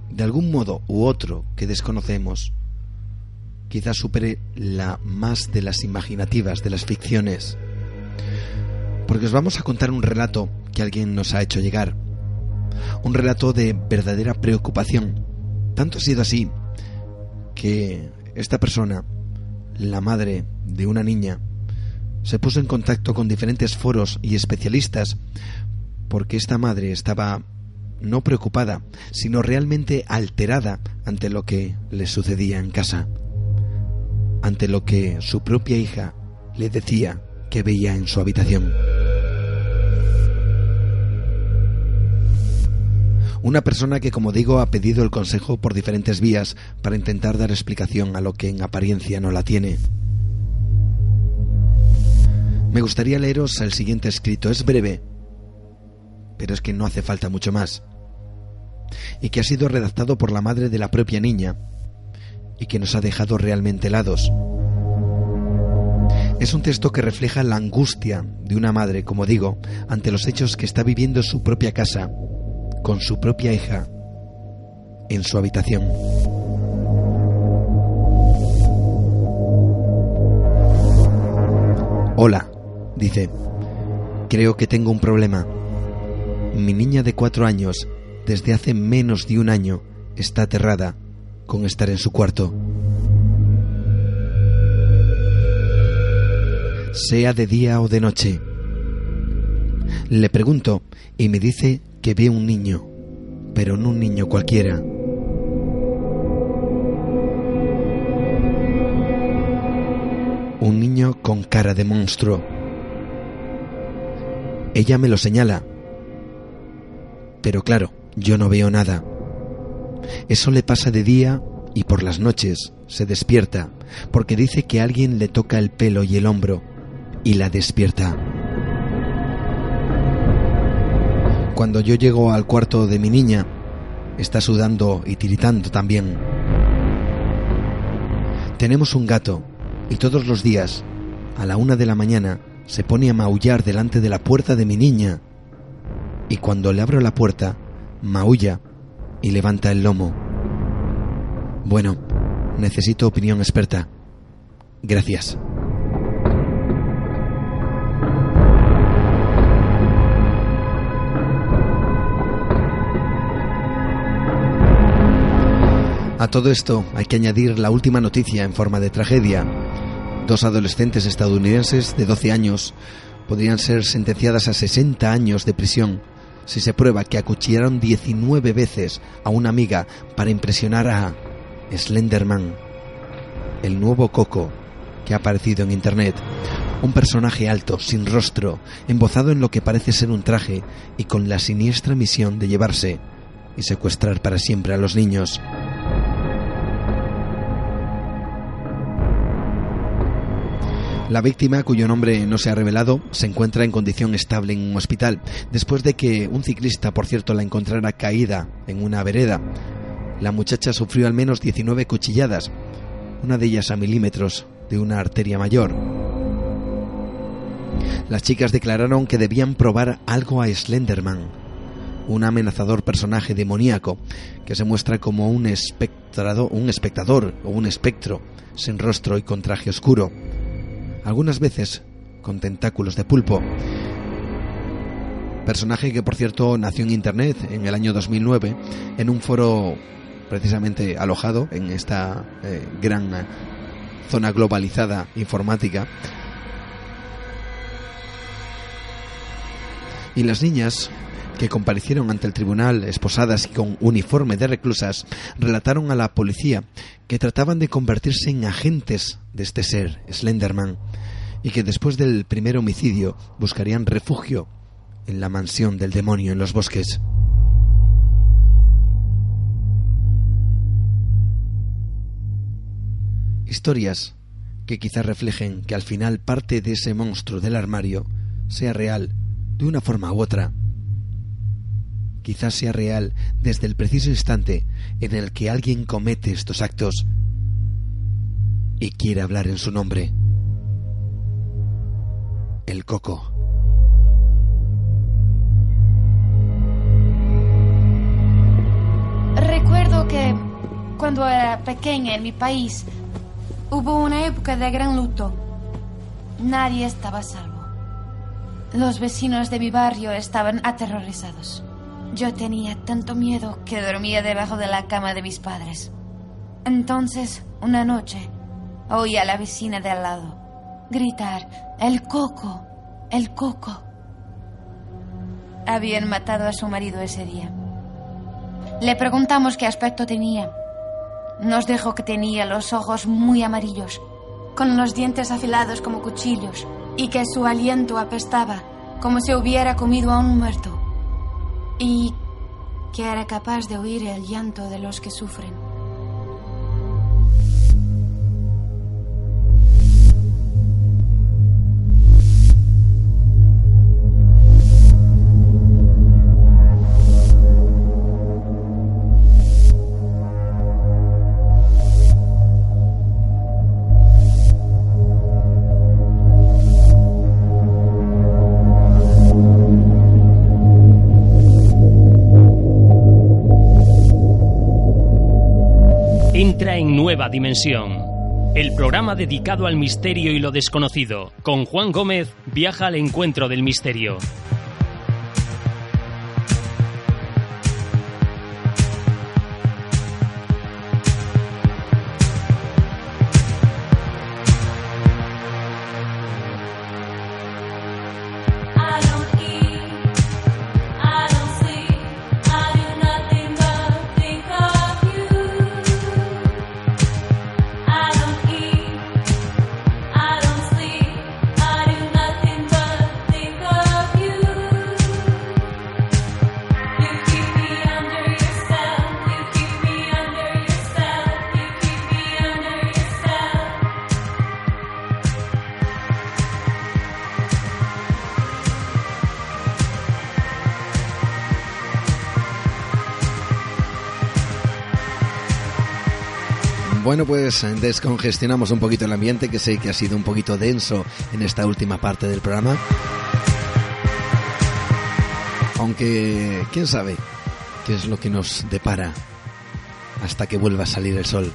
de algún modo u otro que desconocemos, quizá supere la más de las imaginativas de las ficciones. Porque os vamos a contar un relato que alguien nos ha hecho llegar. Un relato de verdadera preocupación. Tanto ha sido así que esta persona, la madre de una niña, se puso en contacto con diferentes foros y especialistas porque esta madre estaba no preocupada, sino realmente alterada ante lo que le sucedía en casa, ante lo que su propia hija le decía que veía en su habitación. Una persona que, como digo, ha pedido el consejo por diferentes vías para intentar dar explicación a lo que en apariencia no la tiene. Me gustaría leeros el siguiente escrito. Es breve, pero es que no hace falta mucho más. Y que ha sido redactado por la madre de la propia niña y que nos ha dejado realmente helados. Es un texto que refleja la angustia de una madre, como digo, ante los hechos que está viviendo en su propia casa, con su propia hija, en su habitación. Hola, dice, creo que tengo un problema. Mi niña de cuatro años, desde hace menos de un año, está aterrada con estar en su cuarto. Sea de día o de noche. Le pregunto y me dice que ve un niño, pero no un niño cualquiera. Un niño con cara de monstruo. Ella me lo señala pero claro, yo no veo nada. Eso le pasa de día y por las noches se despierta porque dice que alguien le toca el pelo y el hombro y la despierta. Cuando yo llego al cuarto de mi niña, está sudando y tiritando también. Tenemos un gato y todos los días, a la una de la mañana, se pone a maullar delante de la puerta de mi niña y cuando le abro la puerta, maulla y levanta el lomo. Bueno, necesito opinión experta. Gracias. A todo esto hay que añadir la última noticia en forma de tragedia. Dos adolescentes estadounidenses de 12 años podrían ser sentenciadas a 60 años de prisión si se prueba que acuchillaron 19 veces a una amiga para impresionar a Slenderman, el nuevo Coco que ha aparecido en Internet. Un personaje alto, sin rostro, embozado en lo que parece ser un traje y con la siniestra misión de llevarse y secuestrar para siempre a los niños. La víctima, cuyo nombre no se ha revelado, se encuentra en condición estable en un hospital, después de que un ciclista, por cierto, la encontrara caída en una vereda. La muchacha sufrió al menos 19 cuchilladas, una de ellas a milímetros de una arteria mayor. Las chicas declararon que debían probar algo a Slenderman, un amenazador personaje demoníaco que se muestra como un, un espectador o un espectro sin rostro y con traje oscuro algunas veces con tentáculos de pulpo. Personaje que por cierto nació en Internet en el año 2009 en un foro precisamente alojado en esta eh, gran zona globalizada informática. Y las niñas que comparecieron ante el tribunal esposadas y con uniforme de reclusas relataron a la policía que trataban de convertirse en agentes de este ser, Slenderman, y que después del primer homicidio buscarían refugio en la mansión del demonio en los bosques. Historias que quizás reflejen que al final parte de ese monstruo del armario sea real de una forma u otra. Quizás sea real desde el preciso instante en el que alguien comete estos actos y quiere hablar en su nombre. El coco. Recuerdo que cuando era pequeña en mi país hubo una época de gran luto. Nadie estaba salvo. Los vecinos de mi barrio estaban aterrorizados. Yo tenía tanto miedo que dormía debajo de la cama de mis padres. Entonces, una noche, oí a la vecina de al lado gritar, el coco, el coco. Habían matado a su marido ese día. Le preguntamos qué aspecto tenía. Nos dijo que tenía los ojos muy amarillos, con los dientes afilados como cuchillos, y que su aliento apestaba como si hubiera comido a un muerto, y que era capaz de oír el llanto de los que sufren. Nueva Dimensión. El programa dedicado al misterio y lo desconocido. Con Juan Gómez viaja al encuentro del misterio. Bueno, pues descongestionamos un poquito el ambiente, que sé que ha sido un poquito denso en esta última parte del programa. Aunque, quién sabe qué es lo que nos depara hasta que vuelva a salir el sol.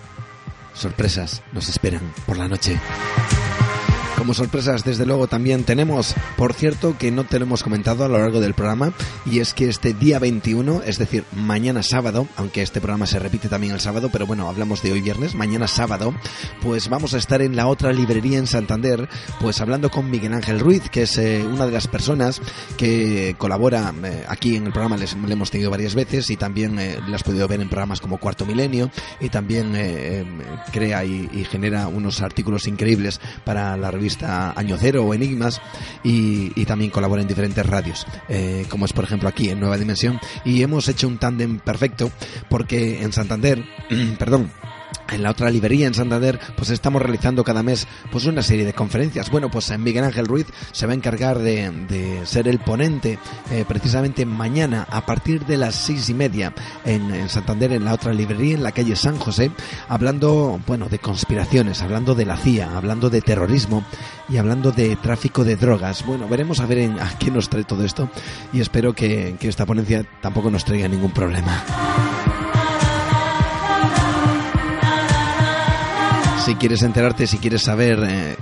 sorpresas nos esperan por la noche. Como sorpresas, desde luego, también tenemos, por cierto, que no te lo hemos comentado a lo largo del programa, y es que este día 21, es decir, mañana sábado, aunque este programa se repite también el sábado, pero bueno, hablamos de hoy viernes, mañana sábado, pues vamos a estar en la otra librería en Santander, pues hablando con Miguel Ángel Ruiz, que es eh, una de las personas que colabora eh, aquí en el programa, les, le hemos tenido varias veces y también eh, las has podido ver en programas como Cuarto Milenio y también crea y, y genera unos artículos increíbles para la revista Año Cero o Enigmas y, también colabora en diferentes radios, eh, como es por ejemplo aquí en Nueva Dimensión. Y hemos hecho un tándem perfecto porque en Santander, perdón, en la otra librería en Santander, pues estamos realizando cada mes pues una serie de conferencias. Bueno, pues Miguel Ángel Ruiz se va a encargar de, ser el ponente eh, precisamente mañana a partir de las seis y media en, Santander, en la otra librería, en la calle San José, hablando, bueno, de conspiraciones, hablando de la CIA, hablando de terrorismo y hablando de tráfico de drogas. Bueno, veremos a ver en, a qué nos trae todo esto y espero que, que esta ponencia tampoco nos traiga ningún problema. Si quieres enterarte, si quieres saber eh,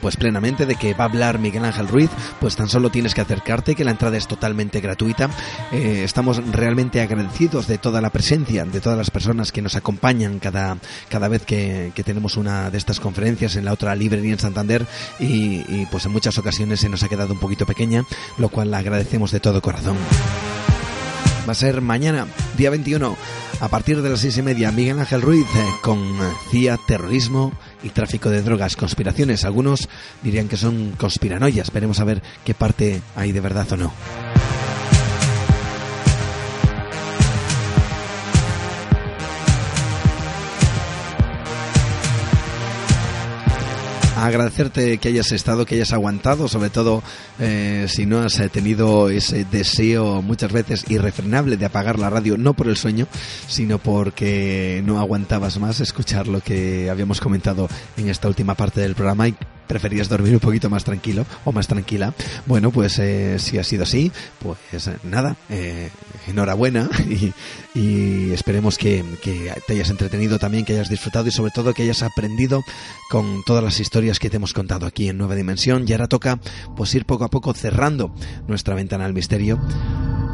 pues plenamente de que va a hablar Miguel Ángel Ruiz, pues tan solo tienes que acercarte, que la entrada es totalmente gratuita. Eh, estamos realmente agradecidos de toda la presencia, de todas las personas que nos acompañan cada, cada vez que, tenemos una de estas conferencias en la otra librería en Santander y, y pues en muchas ocasiones se nos ha quedado un poquito pequeña, lo cual la agradecemos de todo corazón va a ser mañana, día 21, a partir de las seis y media. Miguel Ángel Ruiz eh, con CIA, terrorismo y tráfico de drogas, conspiraciones. Algunos dirían que son conspiranoias. Veremos a ver qué parte hay de verdad o no. Agradecerte que hayas estado, que hayas aguantado, sobre todo eh, si no has tenido ese deseo muchas veces irrefrenable de apagar la radio, no por el sueño, sino porque no aguantabas más escuchar lo que habíamos comentado en esta última parte del programa preferías dormir un poquito más tranquilo o más tranquila. Bueno, pues eh, si ha sido así, pues nada, eh, enhorabuena y, esperemos que, que, te hayas entretenido también, que hayas disfrutado y sobre todo que hayas aprendido con todas las historias que te hemos contado aquí en Nueva Dimensión. Y ahora toca pues ir poco a poco cerrando nuestra ventana al misterio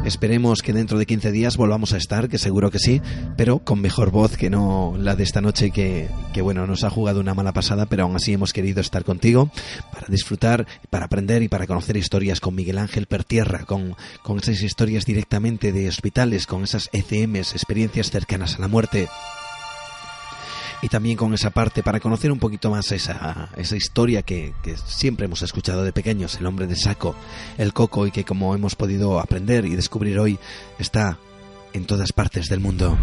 Esperemos que dentro de 15 días volvamos a estar, que seguro que sí, pero con mejor voz que no la de esta noche que, que bueno, nos ha jugado una mala pasada, pero aún así hemos querido estar contigo para disfrutar, para aprender y para conocer historias con Miguel Ángel Pertierra, con, con esas historias directamente de hospitales, con esas ECMs, experiencias cercanas a la muerte y también con esa parte para conocer un poquito más esa, esa historia que, que, siempre hemos escuchado de pequeños, el hombre de saco, el coco y que como hemos podido aprender y descubrir hoy está en todas partes del mundo.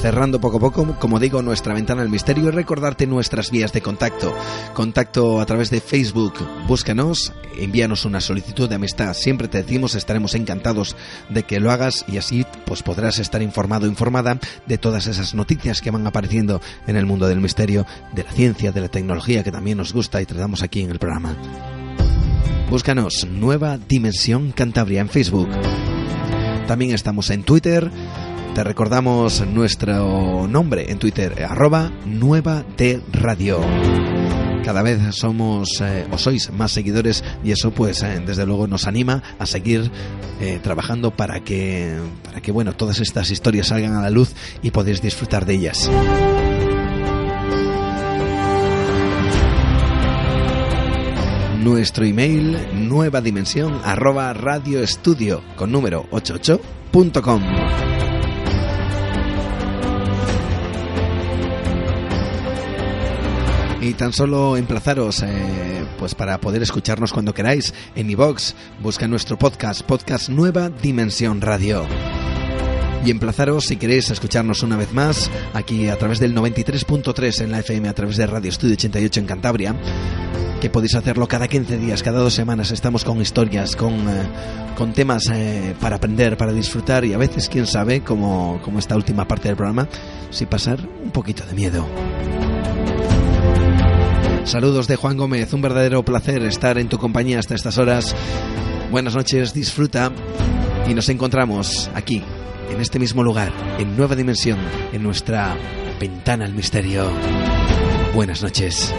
Cerrando poco a poco, como digo, nuestra ventana al misterio y recordarte nuestras vías de contacto. Contacto a través de Facebook, búscanos, envíanos una solicitud de amistad. Siempre te decimos, estaremos encantados de que lo hagas y así pues podrás estar informado, informada de todas esas noticias que van apareciendo en el mundo del misterio, de la ciencia, de la tecnología que también nos gusta y tratamos aquí en el programa. Búscanos Nueva Dimensión Cantabria en Facebook. También estamos en Twitter te recordamos nuestro nombre en Twitter, arroba Nueva de Radio. Cada vez somos eh, o sois más seguidores y eso pues eh, desde luego nos anima a seguir eh, trabajando para que, para que bueno, todas estas historias salgan a la luz y podéis disfrutar de ellas. Nuestro email nueva dimensión arroba radioestudio con número 88.com. Y tan solo emplazaros eh, pues para poder escucharnos cuando queráis en iVox, busca nuestro podcast, podcast Nueva Dimensión Radio. Y emplazaros si queréis escucharnos una vez más aquí a través del 93.3 en la FM, a través de Radio Estudio 88 en Cantabria, que podéis hacerlo cada 15 días, cada dos semanas. Estamos con historias, con, eh, con temas eh, para aprender, para disfrutar y a veces, quién sabe, como, como esta última parte del programa, si pasar un poquito de miedo. Saludos de Juan Gómez, un verdadero placer estar en tu compañía hasta estas horas. Buenas noches, disfruta y nos encontramos aquí, en este mismo lugar, en Nueva Dimensión, en nuestra ventana al misterio. Buenas noches.